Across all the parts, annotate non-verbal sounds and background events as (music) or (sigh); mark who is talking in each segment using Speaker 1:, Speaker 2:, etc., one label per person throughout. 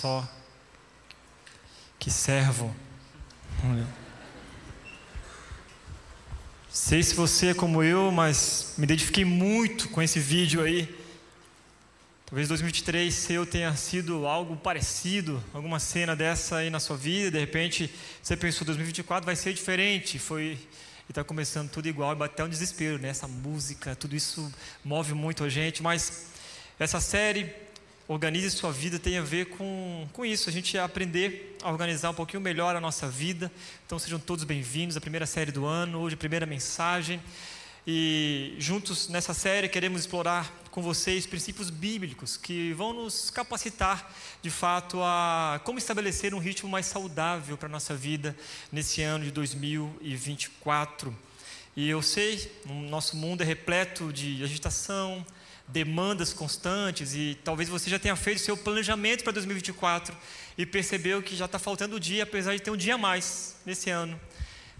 Speaker 1: só. Que servo. Sei se você é como eu, mas me identifiquei muito com esse vídeo aí. Talvez 2023 seu tenha sido algo parecido, alguma cena dessa aí na sua vida. De repente você pensou 2024 vai ser diferente. Foi e está começando tudo igual, e bate até um desespero, né? Essa música, tudo isso move muito a gente, mas essa série Organize Sua Vida tem a ver com, com isso, a gente aprender a organizar um pouquinho melhor a nossa vida. Então sejam todos bem-vindos à primeira série do ano, hoje a primeira mensagem. E juntos nessa série queremos explorar com vocês princípios bíblicos que vão nos capacitar, de fato, a como estabelecer um ritmo mais saudável para a nossa vida nesse ano de 2024. E eu sei, o nosso mundo é repleto de agitação, demandas constantes e talvez você já tenha feito seu planejamento para 2024 e percebeu que já está faltando o dia, apesar de ter um dia a mais nesse ano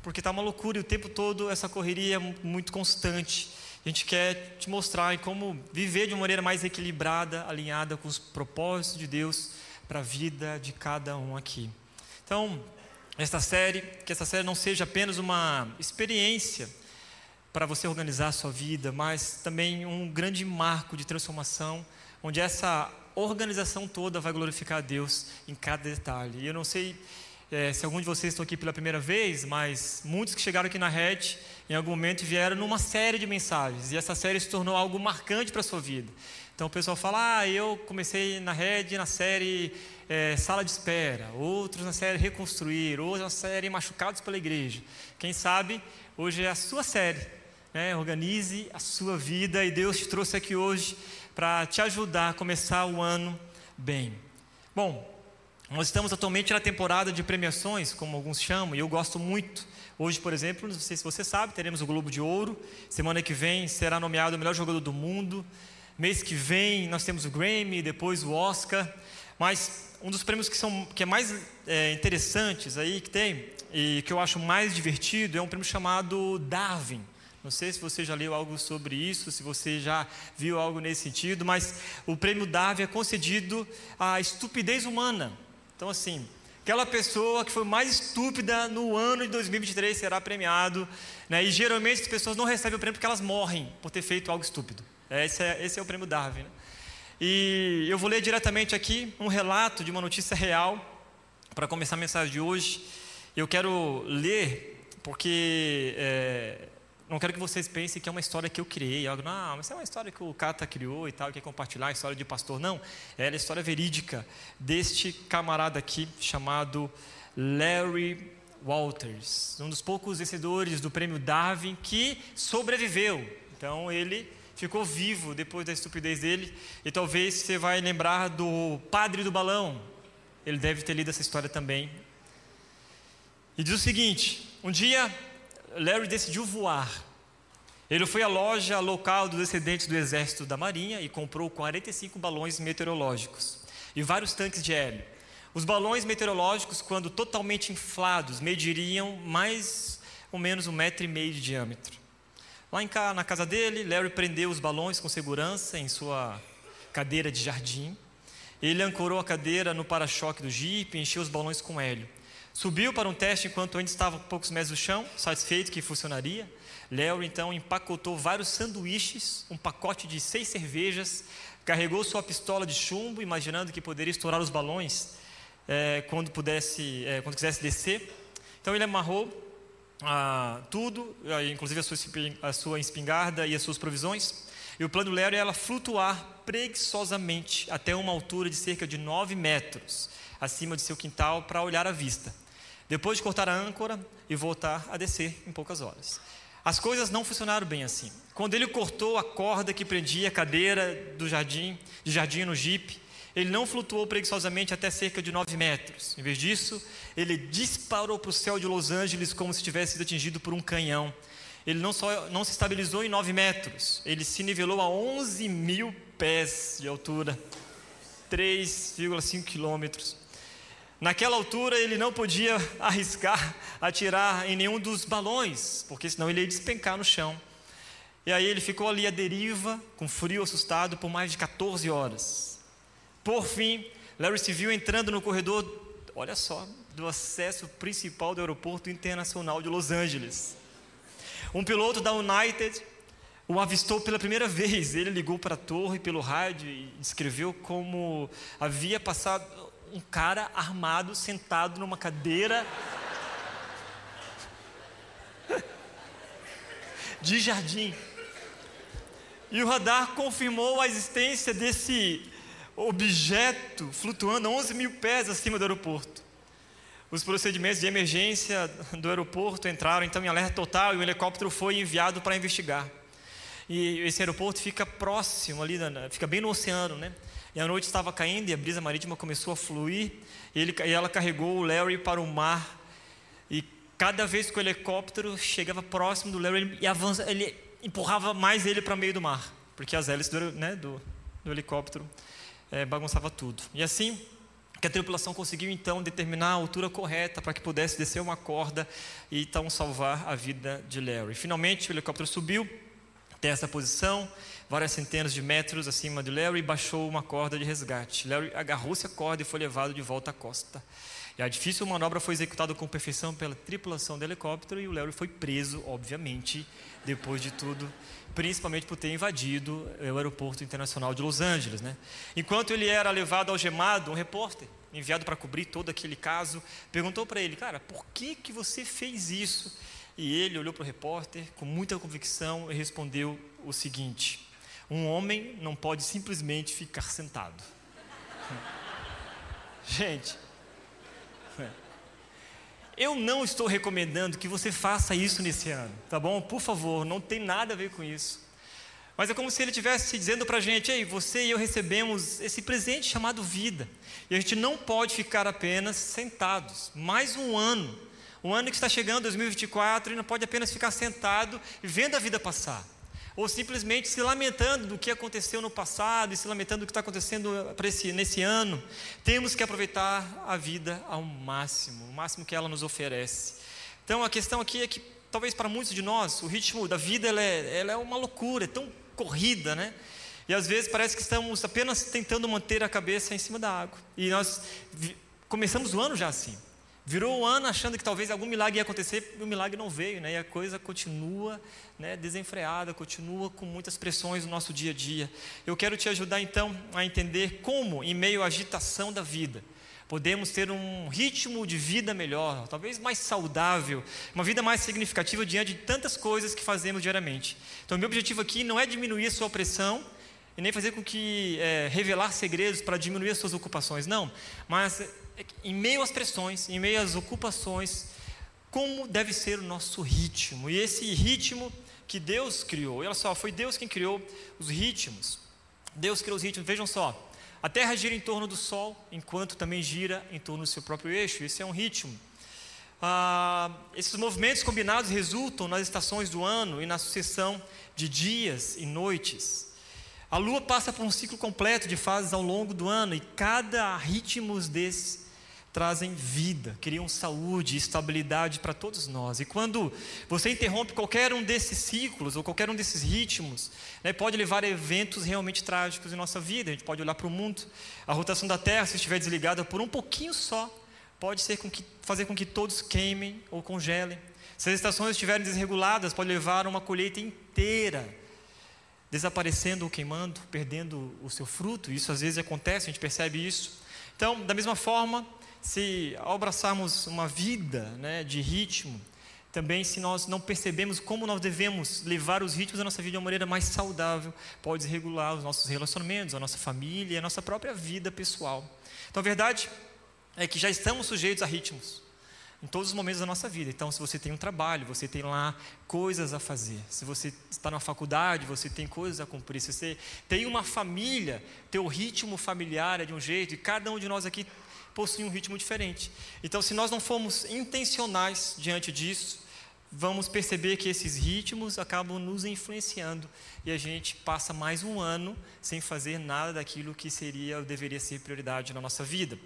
Speaker 1: porque está uma loucura e o tempo todo essa correria é muito constante. A gente quer te mostrar como viver de uma maneira mais equilibrada, alinhada com os propósitos de Deus para a vida de cada um aqui. Então, esta série, que essa série não seja apenas uma experiência para você organizar a sua vida, mas também um grande marco de transformação, onde essa organização toda vai glorificar a Deus em cada detalhe. E eu não sei é, se algum de vocês estão aqui pela primeira vez, mas muitos que chegaram aqui na Red, em algum momento vieram numa série de mensagens, e essa série se tornou algo marcante para a sua vida. Então o pessoal fala, ah, eu comecei na Red na série é, Sala de Espera, outros na série Reconstruir, outros na série Machucados pela Igreja. Quem sabe, hoje é a sua série, né? organize a sua vida, e Deus te trouxe aqui hoje para te ajudar a começar o ano bem. Bom, nós estamos atualmente na temporada de premiações, como alguns chamam, e eu gosto muito. Hoje, por exemplo, não sei se você sabe, teremos o Globo de Ouro. Semana que vem será nomeado o melhor jogador do mundo. Mês que vem nós temos o Grammy, depois o Oscar. Mas um dos prêmios que são que é mais é, interessantes aí que tem e que eu acho mais divertido é um prêmio chamado Darwin. Não sei se você já leu algo sobre isso, se você já viu algo nesse sentido, mas o prêmio Darwin é concedido à estupidez humana. Então, assim, aquela pessoa que foi mais estúpida no ano de 2023 será premiado. Né? E geralmente as pessoas não recebem o prêmio porque elas morrem por ter feito algo estúpido. Esse é, esse é o prêmio Darwin. Né? E eu vou ler diretamente aqui um relato de uma notícia real para começar a mensagem de hoje. Eu quero ler porque é, não quero que vocês pensem que é uma história que eu criei, não, mas é uma história que o Cata criou e tal, quer compartilhar a história de pastor. Não, é a história verídica deste camarada aqui chamado Larry Walters, um dos poucos vencedores do prêmio Darwin que sobreviveu. Então ele ficou vivo depois da estupidez dele, e talvez você vai lembrar do padre do balão. Ele deve ter lido essa história também. E diz o seguinte: um dia Larry decidiu voar. Ele foi à loja local dos excedentes do exército da Marinha e comprou 45 balões meteorológicos e vários tanques de hélio. Os balões meteorológicos, quando totalmente inflados, mediriam mais ou menos um metro e meio de diâmetro. Lá em, na casa dele, Larry prendeu os balões com segurança em sua cadeira de jardim. Ele ancorou a cadeira no para-choque do Jeep e encheu os balões com hélio. Subiu para um teste enquanto ainda estava poucos metros do chão, satisfeito que funcionaria. Léo então empacotou vários sanduíches, um pacote de seis cervejas, carregou sua pistola de chumbo, imaginando que poderia estourar os balões é, quando pudesse, é, quando quisesse descer. Então ele amarrou ah, tudo, inclusive a sua, a sua espingarda e as suas provisões. E o plano do Léo era flutuar preguiçosamente até uma altura de cerca de 9 metros acima de seu quintal para olhar a vista depois de cortar a âncora e voltar a descer em poucas horas. As coisas não funcionaram bem assim. Quando ele cortou a corda que prendia a cadeira do jardim, de jardim no jipe, ele não flutuou preguiçosamente até cerca de 9 metros. Em vez disso, ele disparou para o céu de Los Angeles como se tivesse sido atingido por um canhão. Ele não só não se estabilizou em 9 metros, ele se nivelou a 11 mil pés de altura, 3,5 quilômetros. Naquela altura ele não podia arriscar atirar em nenhum dos balões, porque senão ele ia despencar no chão. E aí ele ficou ali à deriva, com frio, assustado, por mais de 14 horas. Por fim, Larry se viu entrando no corredor, olha só, do acesso principal do aeroporto internacional de Los Angeles. Um piloto da United o avistou pela primeira vez. Ele ligou para a torre pelo rádio e descreveu como havia passado um cara armado sentado numa cadeira de jardim. E o radar confirmou a existência desse objeto flutuando a 11 mil pés acima do aeroporto. Os procedimentos de emergência do aeroporto entraram então em alerta total e o helicóptero foi enviado para investigar. E esse aeroporto fica próximo ali, fica bem no oceano, né? E a noite estava caindo e a brisa marítima começou a fluir. E, ele, e ela carregou o Larry para o mar. E cada vez que o helicóptero chegava próximo do Larry, ele, avança, ele empurrava mais ele para meio do mar, porque as hélices do, né, do, do helicóptero é, bagunçava tudo. E assim que a tripulação conseguiu então determinar a altura correta para que pudesse descer uma corda e então salvar a vida de Larry. Finalmente o helicóptero subiu até essa posição, várias centenas de metros acima de Larry, baixou uma corda de resgate. Larry agarrou-se à corda e foi levado de volta à costa. E a difícil manobra foi executada com perfeição pela tripulação do helicóptero e o Larry foi preso, obviamente, depois de tudo, principalmente por ter invadido o aeroporto internacional de Los Angeles. Né? Enquanto ele era levado algemado, um repórter enviado para cobrir todo aquele caso perguntou para ele, cara, por que que você fez isso? E ele olhou para o repórter com muita convicção e respondeu o seguinte: Um homem não pode simplesmente ficar sentado. (laughs) Gente, eu não estou recomendando que você faça isso nesse ano, tá bom? Por favor, não tem nada a ver com isso. Mas é como se ele estivesse dizendo para a gente: Ei, você e eu recebemos esse presente chamado vida. E a gente não pode ficar apenas sentados. Mais um ano. Um ano que está chegando, 2024, e não pode apenas ficar sentado e vendo a vida passar ou simplesmente se lamentando do que aconteceu no passado e se lamentando do que está acontecendo esse, nesse ano. Temos que aproveitar a vida ao máximo, o máximo que ela nos oferece. Então a questão aqui é que, talvez para muitos de nós, o ritmo da vida ela é, ela é uma loucura, é tão corrida, né? E às vezes parece que estamos apenas tentando manter a cabeça em cima da água. E nós começamos o ano já assim. Virou o ano achando que talvez algum milagre ia acontecer e o milagre não veio, né? E a coisa continua né, desenfreada, continua com muitas pressões no nosso dia a dia. Eu quero te ajudar então a entender como, em meio à agitação da vida, podemos ter um ritmo de vida melhor, talvez mais saudável, uma vida mais significativa diante de tantas coisas que fazemos diariamente. Então, meu objetivo aqui não é diminuir a sua pressão e nem fazer com que é, revelar segredos para diminuir as suas ocupações, não, mas em meio às pressões, em meio às ocupações, como deve ser o nosso ritmo. E esse ritmo que Deus criou, olha só, foi Deus quem criou os ritmos. Deus criou os ritmos, vejam só. A Terra gira em torno do Sol, enquanto também gira em torno do seu próprio eixo. Esse é um ritmo. Ah, esses movimentos combinados resultam nas estações do ano e na sucessão de dias e noites. A Lua passa por um ciclo completo de fases ao longo do ano e cada ritmo desse trazem vida, criam saúde e estabilidade para todos nós. E quando você interrompe qualquer um desses ciclos ou qualquer um desses ritmos, né, pode levar a eventos realmente trágicos em nossa vida. A gente pode olhar para o mundo, a rotação da Terra, se estiver desligada por um pouquinho só, pode com que, fazer com que todos queimem ou congelem. Se as estações estiverem desreguladas, pode levar a uma colheita inteira desaparecendo ou queimando, perdendo o seu fruto. Isso às vezes acontece, a gente percebe isso. Então, da mesma forma, se ao abraçarmos uma vida né, de ritmo, também se nós não percebemos como nós devemos levar os ritmos da nossa vida de uma maneira mais saudável, pode regular os nossos relacionamentos, a nossa família a nossa própria vida pessoal. Então a verdade é que já estamos sujeitos a ritmos em todos os momentos da nossa vida. Então, se você tem um trabalho, você tem lá coisas a fazer. Se você está na faculdade, você tem coisas a cumprir. Se você tem uma família, teu ritmo familiar é de um jeito, e cada um de nós aqui possuem um ritmo diferente. Então, se nós não formos intencionais diante disso, vamos perceber que esses ritmos acabam nos influenciando e a gente passa mais um ano sem fazer nada daquilo que seria ou deveria ser prioridade na nossa vida.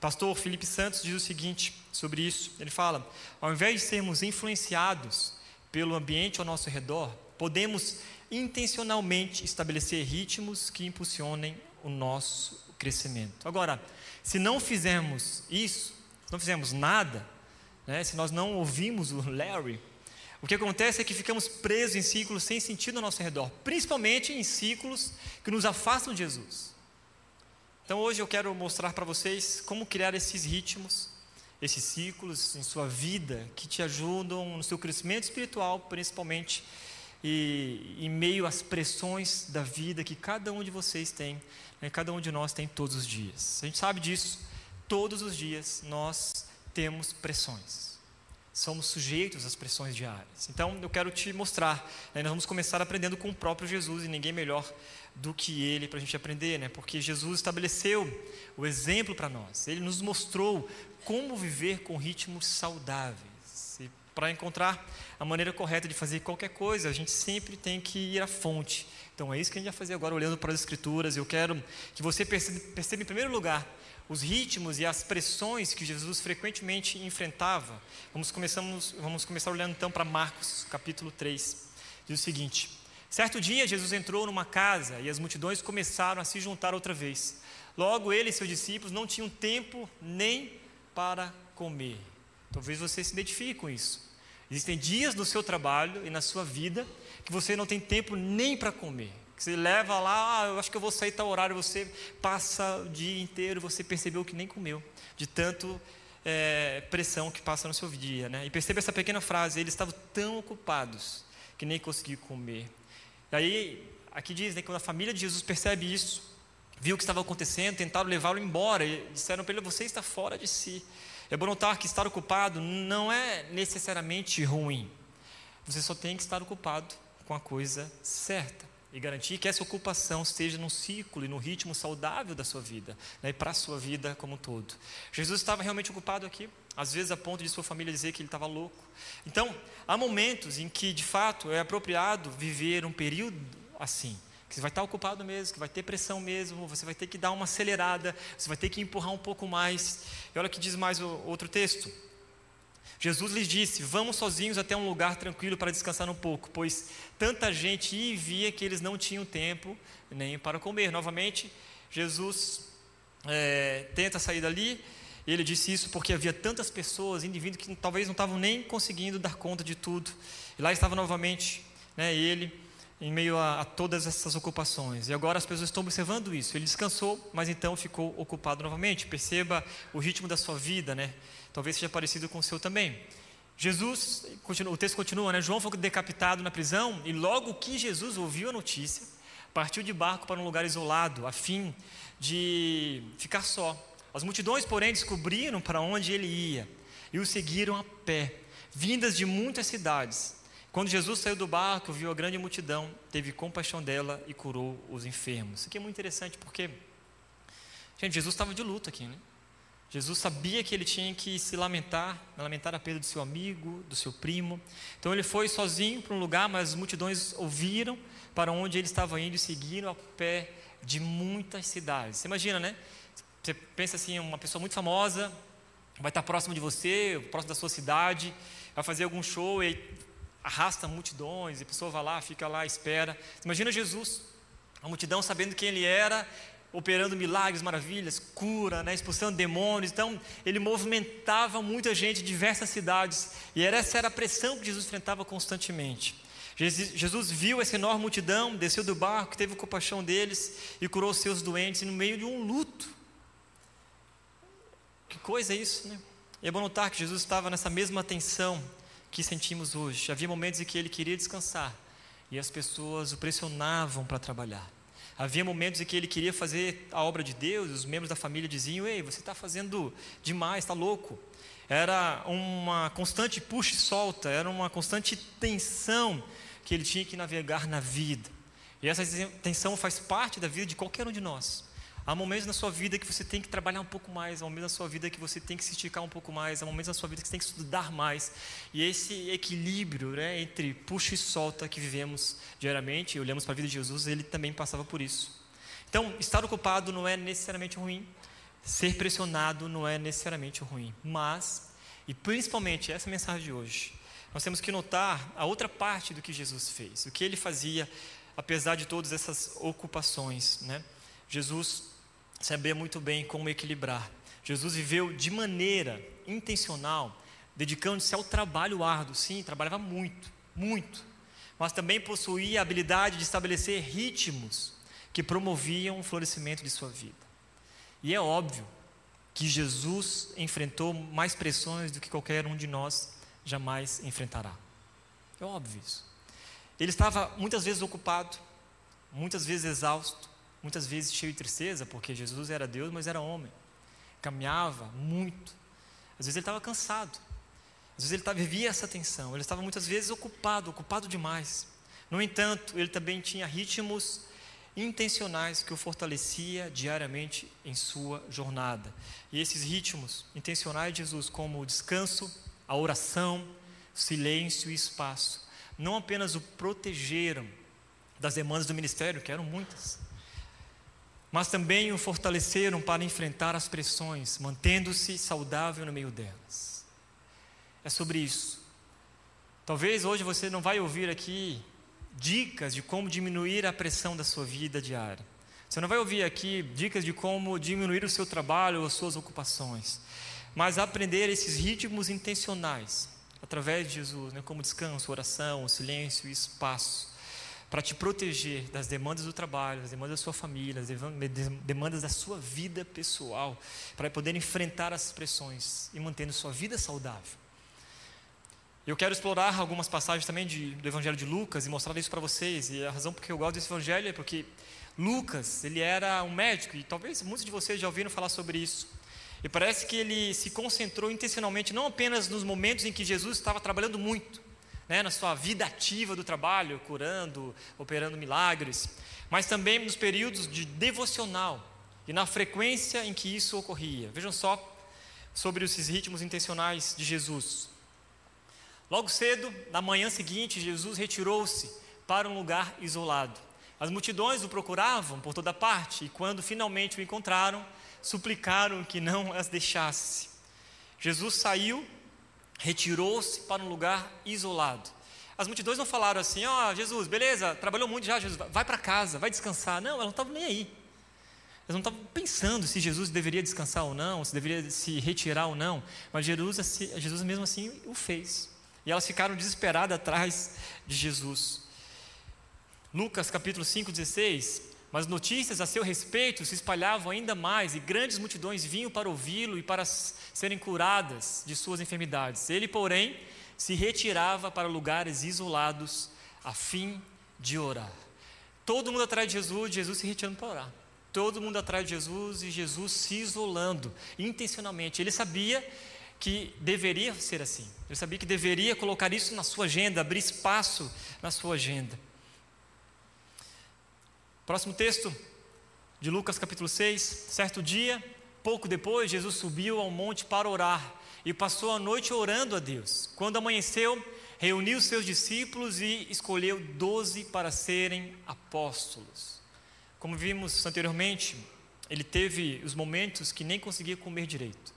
Speaker 1: Pastor Felipe Santos diz o seguinte sobre isso: ele fala, ao invés de sermos influenciados pelo ambiente ao nosso redor, podemos intencionalmente estabelecer ritmos que impulsionem o nosso crescimento. Agora, se não fizermos isso, se não fizermos nada, né, se nós não ouvimos o Larry, o que acontece é que ficamos presos em ciclos sem sentido ao nosso redor, principalmente em ciclos que nos afastam de Jesus. Então hoje eu quero mostrar para vocês como criar esses ritmos, esses ciclos em sua vida que te ajudam no seu crescimento espiritual, principalmente e em meio às pressões da vida que cada um de vocês tem, né, cada um de nós tem todos os dias. A gente sabe disso. Todos os dias nós temos pressões. Somos sujeitos às pressões diárias. Então eu quero te mostrar. Né, nós vamos começar aprendendo com o próprio Jesus e ninguém melhor do que ele para a gente aprender, né? Porque Jesus estabeleceu o exemplo para nós. Ele nos mostrou como viver com ritmos saudáveis para encontrar a maneira correta de fazer qualquer coisa, a gente sempre tem que ir à fonte. Então é isso que a gente vai fazer agora, olhando para as Escrituras. Eu quero que você perceba, perceba em primeiro lugar, os ritmos e as pressões que Jesus frequentemente enfrentava. Vamos, começamos, vamos começar olhando então para Marcos, capítulo 3. Diz o seguinte: Certo dia, Jesus entrou numa casa e as multidões começaram a se juntar outra vez. Logo, ele e seus discípulos não tinham tempo nem para comer. Talvez você se identifique com isso. Existem dias no seu trabalho e na sua vida que você não tem tempo nem para comer. Que você leva lá, ah, eu acho que eu vou sair tal horário, você passa o dia inteiro, você percebeu que nem comeu, de tanto é, pressão que passa no seu dia. Né? E perceba essa pequena frase: eles estavam tão ocupados que nem conseguiam comer. Daí, aqui diz né, que quando a família de Jesus percebe isso, viu o que estava acontecendo, tentaram levá-lo embora, e disseram para ele: Você está fora de si. É bom notar que estar ocupado não é necessariamente ruim. Você só tem que estar ocupado com a coisa certa e garantir que essa ocupação esteja num ciclo e no ritmo saudável da sua vida, né, para a sua vida como um todo. Jesus estava realmente ocupado aqui, às vezes a ponto de sua família dizer que ele estava louco. Então, há momentos em que, de fato, é apropriado viver um período assim que você vai estar ocupado mesmo, que vai ter pressão mesmo, você vai ter que dar uma acelerada, você vai ter que empurrar um pouco mais. E olha o que diz mais o outro texto. Jesus lhes disse: Vamos sozinhos até um lugar tranquilo para descansar um pouco, pois tanta gente ia e via que eles não tinham tempo nem para comer. Novamente, Jesus é, tenta sair dali. Ele disse isso porque havia tantas pessoas vindo que talvez não estavam nem conseguindo dar conta de tudo. E lá estava novamente né, ele em meio a, a, todas essas ocupações. E agora as pessoas estão observando isso. Ele descansou, mas então ficou ocupado novamente. Perceba o ritmo da sua vida, né? Talvez seja parecido com o seu também. Jesus, continua, o texto continua, né? João foi decapitado na prisão e logo que Jesus ouviu a notícia, partiu de barco para um lugar isolado, a fim de ficar só. As multidões, porém, descobriram para onde ele ia e o seguiram a pé, vindas de muitas cidades. Quando Jesus saiu do barco, viu a grande multidão, teve compaixão dela e curou os enfermos. Isso aqui é muito interessante porque, gente, Jesus estava de luto aqui, né? Jesus sabia que ele tinha que se lamentar, lamentar a perda do seu amigo, do seu primo. Então ele foi sozinho para um lugar, mas as multidões ouviram para onde ele estava indo e seguiram a pé de muitas cidades. Você imagina, né? Você pensa assim, uma pessoa muito famosa vai estar próximo de você, próximo da sua cidade, vai fazer algum show e arrasta multidões, e a pessoa vai lá, fica lá, espera. Imagina Jesus, a multidão sabendo quem ele era, operando milagres, maravilhas, cura, né, expulsando demônios. Então, ele movimentava muita gente de diversas cidades, e essa era a pressão que Jesus enfrentava constantemente. Jesus viu essa enorme multidão, desceu do barco, teve compaixão deles e curou seus doentes no meio de um luto. Que coisa é isso, né? E é bom notar que Jesus estava nessa mesma tensão que sentimos hoje. Havia momentos em que ele queria descansar e as pessoas o pressionavam para trabalhar. Havia momentos em que ele queria fazer a obra de Deus, os membros da família diziam: Ei, você está fazendo demais, está louco. Era uma constante puxa e solta, era uma constante tensão que ele tinha que navegar na vida. E essa tensão faz parte da vida de qualquer um de nós. Há momentos na sua vida que você tem que trabalhar um pouco mais, há momentos na sua vida que você tem que se esticar um pouco mais, há momentos na sua vida que você tem que estudar mais. E esse equilíbrio né, entre puxa e solta que vivemos diariamente, e olhamos para a vida de Jesus, ele também passava por isso. Então, estar ocupado não é necessariamente ruim, ser pressionado não é necessariamente ruim, mas, e principalmente essa mensagem de hoje, nós temos que notar a outra parte do que Jesus fez, o que ele fazia, apesar de todas essas ocupações. Né? Jesus sabia muito bem como equilibrar. Jesus viveu de maneira intencional, dedicando-se ao trabalho árduo. Sim, trabalhava muito, muito. Mas também possuía a habilidade de estabelecer ritmos que promoviam o florescimento de sua vida. E é óbvio que Jesus enfrentou mais pressões do que qualquer um de nós jamais enfrentará. É óbvio isso. Ele estava muitas vezes ocupado, muitas vezes exausto, muitas vezes cheio de tristeza, porque Jesus era Deus, mas era homem. Caminhava muito. Às vezes ele estava cansado. Às vezes ele estava, vivia essa tensão. Ele estava muitas vezes ocupado, ocupado demais. No entanto, ele também tinha ritmos intencionais que o fortalecia diariamente em sua jornada. E esses ritmos intencionais de Jesus, como o descanso, a oração, silêncio e espaço, não apenas o protegeram das demandas do ministério, que eram muitas, mas também o fortaleceram para enfrentar as pressões, mantendo-se saudável no meio delas. É sobre isso. Talvez hoje você não vai ouvir aqui dicas de como diminuir a pressão da sua vida diária. Você não vai ouvir aqui dicas de como diminuir o seu trabalho ou as suas ocupações, mas aprender esses ritmos intencionais através de Jesus, né, como descanso, oração, silêncio e espaço, para te proteger das demandas do trabalho, das demandas da sua família, das demandas da sua vida pessoal, para poder enfrentar as pressões e mantendo sua vida saudável. Eu quero explorar algumas passagens também de, do Evangelho de Lucas e mostrar isso para vocês. E a razão porque eu gosto desse Evangelho é porque Lucas, ele era um médico e talvez muitos de vocês já ouviram falar sobre isso. E parece que ele se concentrou intencionalmente não apenas nos momentos em que Jesus estava trabalhando muito, né, na sua vida ativa do trabalho, curando, operando milagres, mas também nos períodos de devocional e na frequência em que isso ocorria. Vejam só sobre esses ritmos intencionais de Jesus. Logo cedo, na manhã seguinte, Jesus retirou-se para um lugar isolado. As multidões o procuravam por toda parte e, quando finalmente o encontraram, suplicaram que não as deixasse. Jesus saiu, retirou-se para um lugar isolado. As multidões não falaram assim: Ó, oh, Jesus, beleza, trabalhou muito já, Jesus, vai para casa, vai descansar. Não, elas não estavam nem aí. Elas não estavam pensando se Jesus deveria descansar ou não, se deveria se retirar ou não. Mas Jesus, Jesus mesmo assim o fez. E elas ficaram desesperadas atrás de Jesus. Lucas capítulo 5, 16. Mas notícias a seu respeito se espalhavam ainda mais, e grandes multidões vinham para ouvi-lo e para serem curadas de suas enfermidades. Ele, porém, se retirava para lugares isolados a fim de orar. Todo mundo atrás de Jesus, Jesus se retirando para orar. Todo mundo atrás de Jesus e Jesus se isolando intencionalmente. Ele sabia que deveria ser assim. Ele sabia que deveria colocar isso na sua agenda, abrir espaço na sua agenda. Próximo texto de Lucas capítulo 6. Certo dia, pouco depois, Jesus subiu ao monte para orar e passou a noite orando a Deus. Quando amanheceu, reuniu seus discípulos e escolheu doze para serem apóstolos. Como vimos anteriormente, ele teve os momentos que nem conseguia comer direito.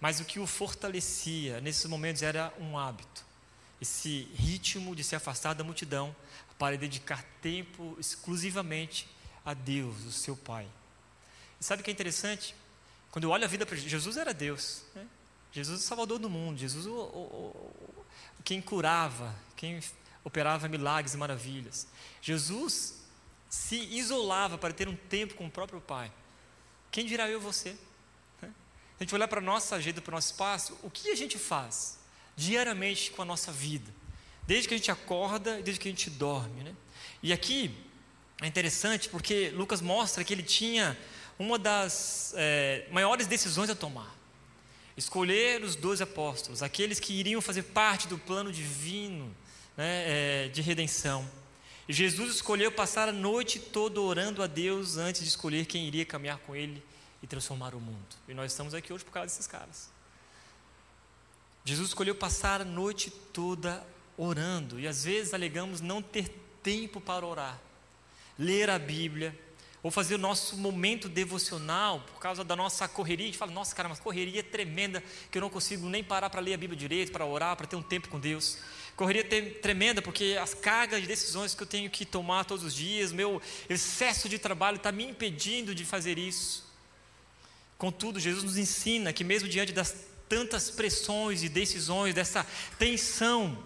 Speaker 1: Mas o que o fortalecia nesses momentos era um hábito, esse ritmo de se afastar da multidão para dedicar tempo exclusivamente a Deus, o seu Pai. E sabe o que é interessante? Quando eu olho a vida para Jesus era Deus, né? Jesus é o Salvador do mundo, Jesus o, o, o, quem curava, quem operava milagres e maravilhas. Jesus se isolava para ter um tempo com o próprio Pai. Quem dirá eu você? a gente olhar para a nossa agenda, para o nosso espaço, o que a gente faz diariamente com a nossa vida? Desde que a gente acorda e desde que a gente dorme. Né? E aqui é interessante porque Lucas mostra que ele tinha uma das é, maiores decisões a tomar. Escolher os doze apóstolos, aqueles que iriam fazer parte do plano divino né, é, de redenção. E Jesus escolheu passar a noite toda orando a Deus antes de escolher quem iria caminhar com ele e transformar o mundo. E nós estamos aqui hoje por causa desses caras. Jesus escolheu passar a noite toda orando, e às vezes alegamos não ter tempo para orar. Ler a Bíblia, ou fazer o nosso momento devocional por causa da nossa correria. A gente fala, nossa, cara, uma correria tremenda que eu não consigo nem parar para ler a Bíblia direito, para orar, para ter um tempo com Deus. Correria tremenda porque as cargas de decisões que eu tenho que tomar todos os dias, meu excesso de trabalho está me impedindo de fazer isso. Contudo, Jesus nos ensina que, mesmo diante das tantas pressões e decisões, dessa tensão,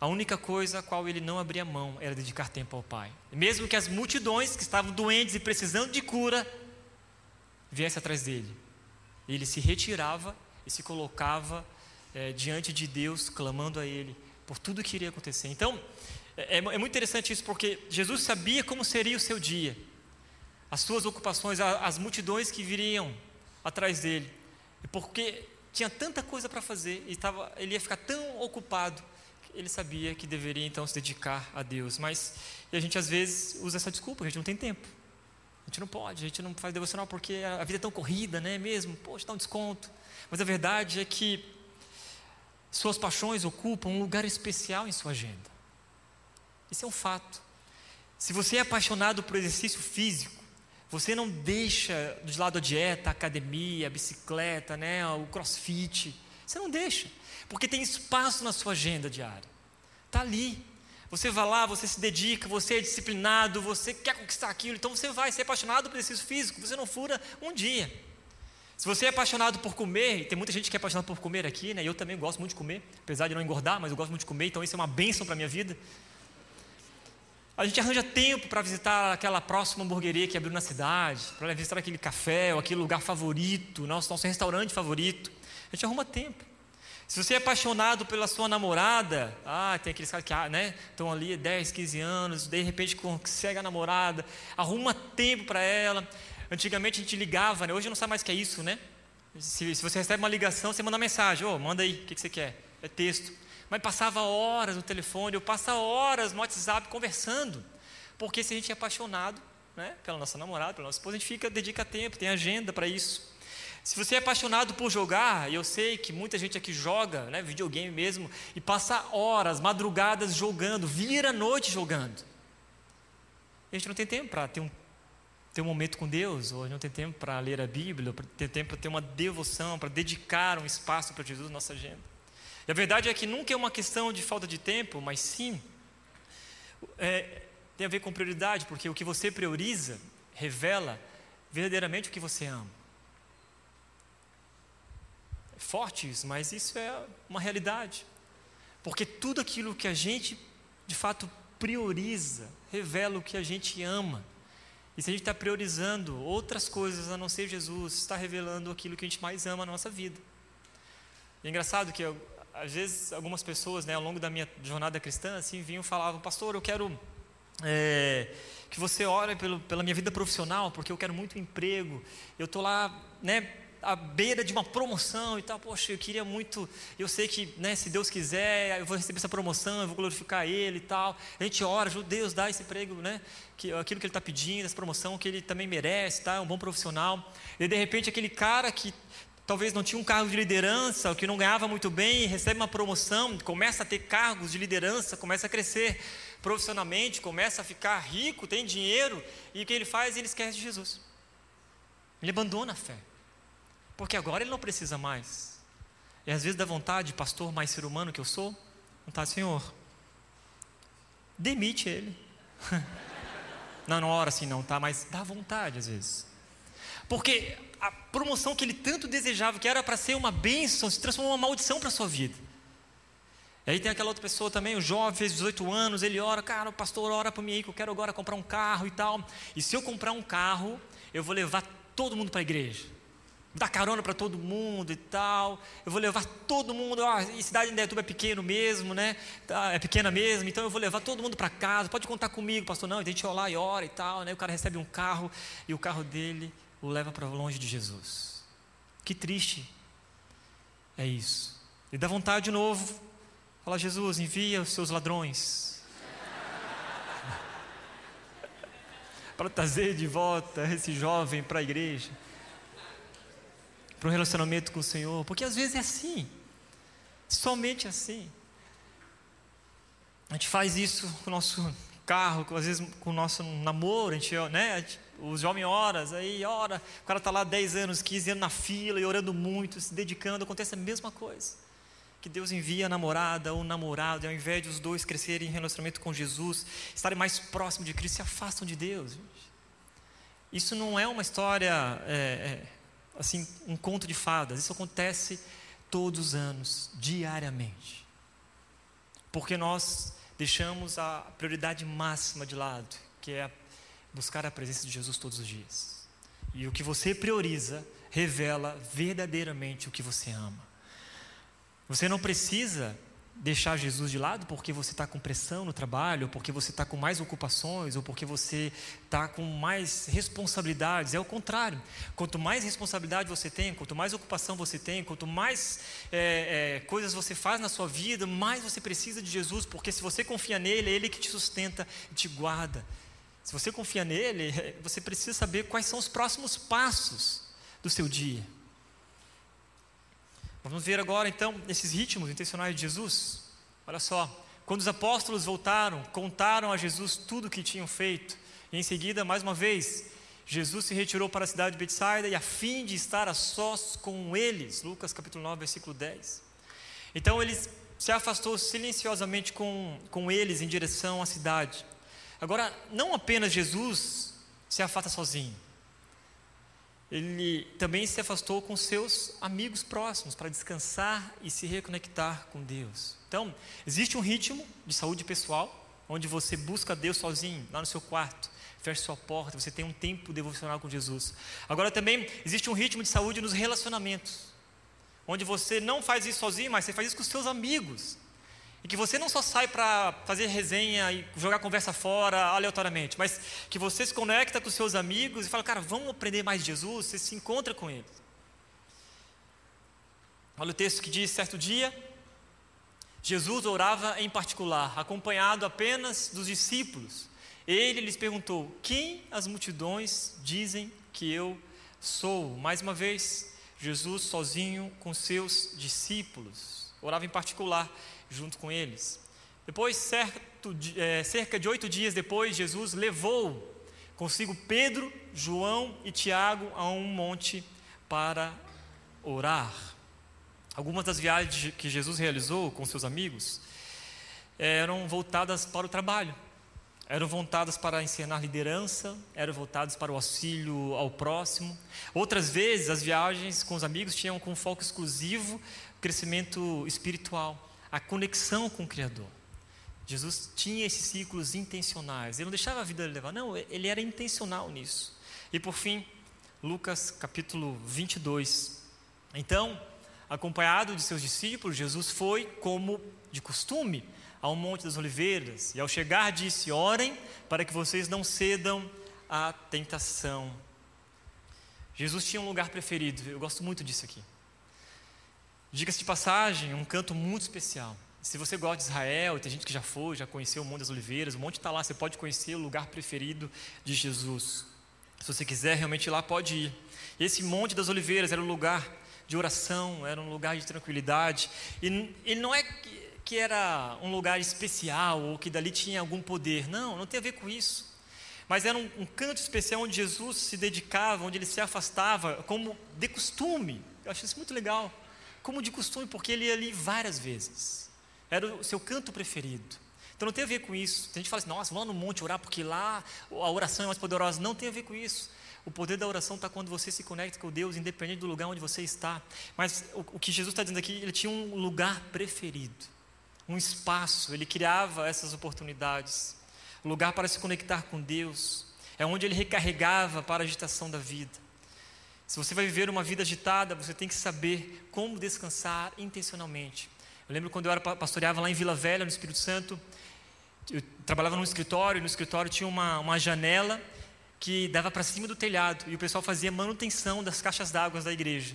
Speaker 1: a única coisa a qual ele não abria mão era dedicar tempo ao Pai. Mesmo que as multidões que estavam doentes e precisando de cura viessem atrás dele, ele se retirava e se colocava é, diante de Deus, clamando a Ele por tudo que iria acontecer. Então, é, é muito interessante isso, porque Jesus sabia como seria o seu dia, as suas ocupações, as multidões que viriam atrás dele, porque tinha tanta coisa para fazer, e tava, ele ia ficar tão ocupado ele sabia que deveria então se dedicar a Deus. Mas e a gente às vezes usa essa desculpa, a gente não tem tempo. A gente não pode, a gente não faz devocional porque a vida é tão corrida, né? Mesmo, poxa, dá um desconto. Mas a verdade é que suas paixões ocupam um lugar especial em sua agenda. Isso é um fato. Se você é apaixonado por exercício físico, você não deixa de lado a dieta, a academia, a bicicleta, né, o crossfit. Você não deixa porque tem espaço na sua agenda diária. Está ali. Você vai lá, você se dedica, você é disciplinado, você quer conquistar aquilo, então você vai ser apaixonado por exercício físico, você não fura um dia. Se você é apaixonado por comer, e tem muita gente que é apaixonada por comer aqui, né? Eu também gosto muito de comer, apesar de não engordar, mas eu gosto muito de comer, então isso é uma bênção para a minha vida. A gente arranja tempo para visitar aquela próxima hamburgueria que abriu na cidade, para visitar aquele café ou aquele lugar favorito, nosso, nosso restaurante favorito. A gente arruma tempo. Se você é apaixonado pela sua namorada, ah, tem aqueles caras que ah, né, estão ali 10, 15 anos, de repente consegue a namorada, arruma tempo para ela. Antigamente a gente ligava, né? hoje não sabe mais o que é isso, né? Se, se você recebe uma ligação, você manda uma mensagem, oh, manda aí, o que, que você quer? É texto. Mas passava horas no telefone, eu passa horas no WhatsApp conversando. Porque se a gente é apaixonado né, pela nossa namorada, pela nossa esposa, a gente fica, dedica tempo, tem agenda para isso. Se você é apaixonado por jogar, e eu sei que muita gente aqui joga, né, videogame mesmo, e passa horas, madrugadas jogando, vira a noite jogando. A gente não tem tempo para ter um, ter um momento com Deus, ou não tem tempo para ler a Bíblia, para ter tempo para ter uma devoção, para dedicar um espaço para Jesus na nossa agenda. E a verdade é que nunca é uma questão de falta de tempo, mas sim é, tem a ver com prioridade, porque o que você prioriza revela verdadeiramente o que você ama fortes, mas isso é uma realidade. Porque tudo aquilo que a gente, de fato, prioriza, revela o que a gente ama. E se a gente está priorizando outras coisas a não ser Jesus, está revelando aquilo que a gente mais ama na nossa vida. E é engraçado que, às vezes, algumas pessoas, né, ao longo da minha jornada cristã, assim, vinham e falavam, pastor, eu quero é, que você ore pelo, pela minha vida profissional, porque eu quero muito emprego. Eu estou lá, né, à beira de uma promoção e tal, poxa, eu queria muito, eu sei que, né, se Deus quiser, eu vou receber essa promoção, eu vou glorificar Ele e tal. A gente ora, Deus dá esse emprego, né, que, aquilo que Ele está pedindo, essa promoção que Ele também merece, tá, é um bom profissional. E de repente aquele cara que talvez não tinha um cargo de liderança, que não ganhava muito bem, recebe uma promoção, começa a ter cargos de liderança, começa a crescer profissionalmente, começa a ficar rico, tem dinheiro, e o que ele faz? Ele esquece de Jesus. Ele abandona a fé. Porque agora ele não precisa mais. E às vezes dá vontade, pastor mais ser humano que eu sou, vontade, Senhor, demite ele. (laughs) não, não ora assim não, tá? Mas dá vontade às vezes. Porque a promoção que ele tanto desejava, que era para ser uma bênção, se transformou em uma maldição para a sua vida. E aí tem aquela outra pessoa também, o jovem, fez 18 anos, ele ora, cara, o pastor ora para mim aí que eu quero agora comprar um carro e tal. E se eu comprar um carro, eu vou levar todo mundo para a igreja dar carona para todo mundo e tal. Eu vou levar todo mundo. A cidade de Indaiatuba é pequeno mesmo, né? Tá, é pequena mesmo, então eu vou levar todo mundo para casa. Pode contar comigo, pastor. Não, a gente vai lá e ora e tal, né? O cara recebe um carro e o carro dele o leva para longe de Jesus. Que triste é isso. E dá vontade de novo. Fala, Jesus, envia os seus ladrões. (laughs) para trazer de volta esse jovem para a igreja para um relacionamento com o Senhor, porque às vezes é assim, somente assim. A gente faz isso com o nosso carro, às vezes com o nosso namoro, a gente, né, os jovens horas, aí ora, o cara está lá 10 anos, 15 anos na fila e orando muito, se dedicando, acontece a mesma coisa. Que Deus envia a namorada ou namorado, e ao invés de os dois crescerem em relacionamento com Jesus, estarem mais próximos de Cristo, se afastam de Deus. Gente. Isso não é uma história, é, é, assim, um conto de fadas, isso acontece todos os anos, diariamente. Porque nós deixamos a prioridade máxima de lado, que é buscar a presença de Jesus todos os dias. E o que você prioriza revela verdadeiramente o que você ama. Você não precisa deixar Jesus de lado porque você está com pressão no trabalho, ou porque você está com mais ocupações, ou porque você está com mais responsabilidades. É o contrário. Quanto mais responsabilidade você tem, quanto mais ocupação você tem, quanto mais é, é, coisas você faz na sua vida, mais você precisa de Jesus, porque se você confia nele, é ele que te sustenta e te guarda. Se você confia nele, você precisa saber quais são os próximos passos do seu dia. Vamos ver agora então esses ritmos intencionais de Jesus. Olha só, quando os apóstolos voltaram, contaram a Jesus tudo o que tinham feito. E em seguida, mais uma vez, Jesus se retirou para a cidade de Betsaida e a fim de estar a sós com eles. Lucas capítulo 9, versículo 10. Então ele se afastou silenciosamente com, com eles em direção à cidade. Agora, não apenas Jesus se afasta sozinho ele também se afastou com seus amigos próximos para descansar e se reconectar com Deus. Então, existe um ritmo de saúde pessoal, onde você busca Deus sozinho, lá no seu quarto, fecha sua porta, você tem um tempo devocional com Jesus. Agora também existe um ritmo de saúde nos relacionamentos, onde você não faz isso sozinho, mas você faz isso com os seus amigos. E que você não só sai para fazer resenha e jogar conversa fora aleatoriamente, mas que você se conecta com seus amigos e fala, cara, vamos aprender mais de Jesus, você se encontra com eles. Olha o texto que diz: certo dia, Jesus orava em particular, acompanhado apenas dos discípulos. Ele lhes perguntou: Quem as multidões dizem que eu sou? Mais uma vez, Jesus sozinho com seus discípulos, orava em particular junto com eles. Depois, certo, é, cerca de oito dias depois, Jesus levou consigo Pedro, João e Tiago a um monte para orar. Algumas das viagens que Jesus realizou com seus amigos eram voltadas para o trabalho, eram voltadas para ensinar liderança, eram voltadas para o auxílio ao próximo. Outras vezes, as viagens com os amigos tinham como foco exclusivo crescimento espiritual a conexão com o Criador. Jesus tinha esses ciclos intencionais. Ele não deixava a vida levar, não, ele era intencional nisso. E por fim, Lucas capítulo 22. Então, acompanhado de seus discípulos, Jesus foi, como de costume, ao Monte das Oliveiras. E ao chegar, disse: Orem para que vocês não cedam à tentação. Jesus tinha um lugar preferido, eu gosto muito disso aqui. Diga-se de passagem, um canto muito especial. Se você gosta de Israel, tem gente que já foi, já conheceu o Monte das Oliveiras, o monte está lá, você pode conhecer o lugar preferido de Jesus. Se você quiser realmente ir lá, pode ir. Esse Monte das Oliveiras era um lugar de oração, era um lugar de tranquilidade. E ele não é que era um lugar especial ou que dali tinha algum poder. Não, não tem a ver com isso. Mas era um, um canto especial onde Jesus se dedicava, onde ele se afastava, como de costume. Eu acho isso muito legal como de costume, porque ele ia ali várias vezes. Era o seu canto preferido. Então não tem a ver com isso. Tem gente que fala assim, nossa, vamos lá no monte orar porque lá a oração é mais poderosa. Não tem a ver com isso. O poder da oração está quando você se conecta com Deus, independente do lugar onde você está. Mas o, o que Jesus está dizendo aqui, ele tinha um lugar preferido, um espaço. Ele criava essas oportunidades, lugar para se conectar com Deus. É onde ele recarregava para a agitação da vida. Se você vai viver uma vida agitada, você tem que saber como descansar intencionalmente. Eu lembro quando eu era pastoreava lá em Vila Velha, no Espírito Santo, eu trabalhava num escritório, e no escritório tinha uma, uma janela que dava para cima do telhado, e o pessoal fazia manutenção das caixas d'água da igreja.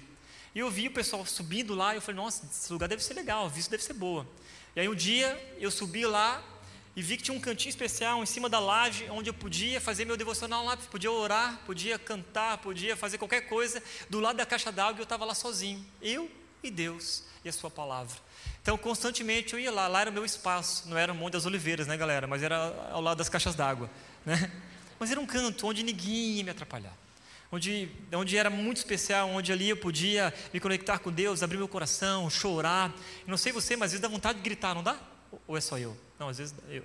Speaker 1: E eu vi o pessoal subindo lá, e eu falei, nossa, esse lugar deve ser legal, a vista deve ser boa. E aí um dia eu subi lá, e vi que tinha um cantinho especial em cima da laje, onde eu podia fazer meu devocional lá, podia orar, podia cantar, podia fazer qualquer coisa do lado da caixa d'água eu estava lá sozinho. Eu e Deus e a sua palavra. Então, constantemente eu ia lá, lá era o meu espaço, não era o Monte das Oliveiras, né, galera? Mas era ao lado das caixas d'água, né? Mas era um canto onde ninguém ia me atrapalhar. Onde, onde era muito especial, onde ali eu podia me conectar com Deus, abrir meu coração, chorar. Não sei você, mas às vezes dá vontade de gritar, não dá? Ou é só eu? Não, às vezes eu.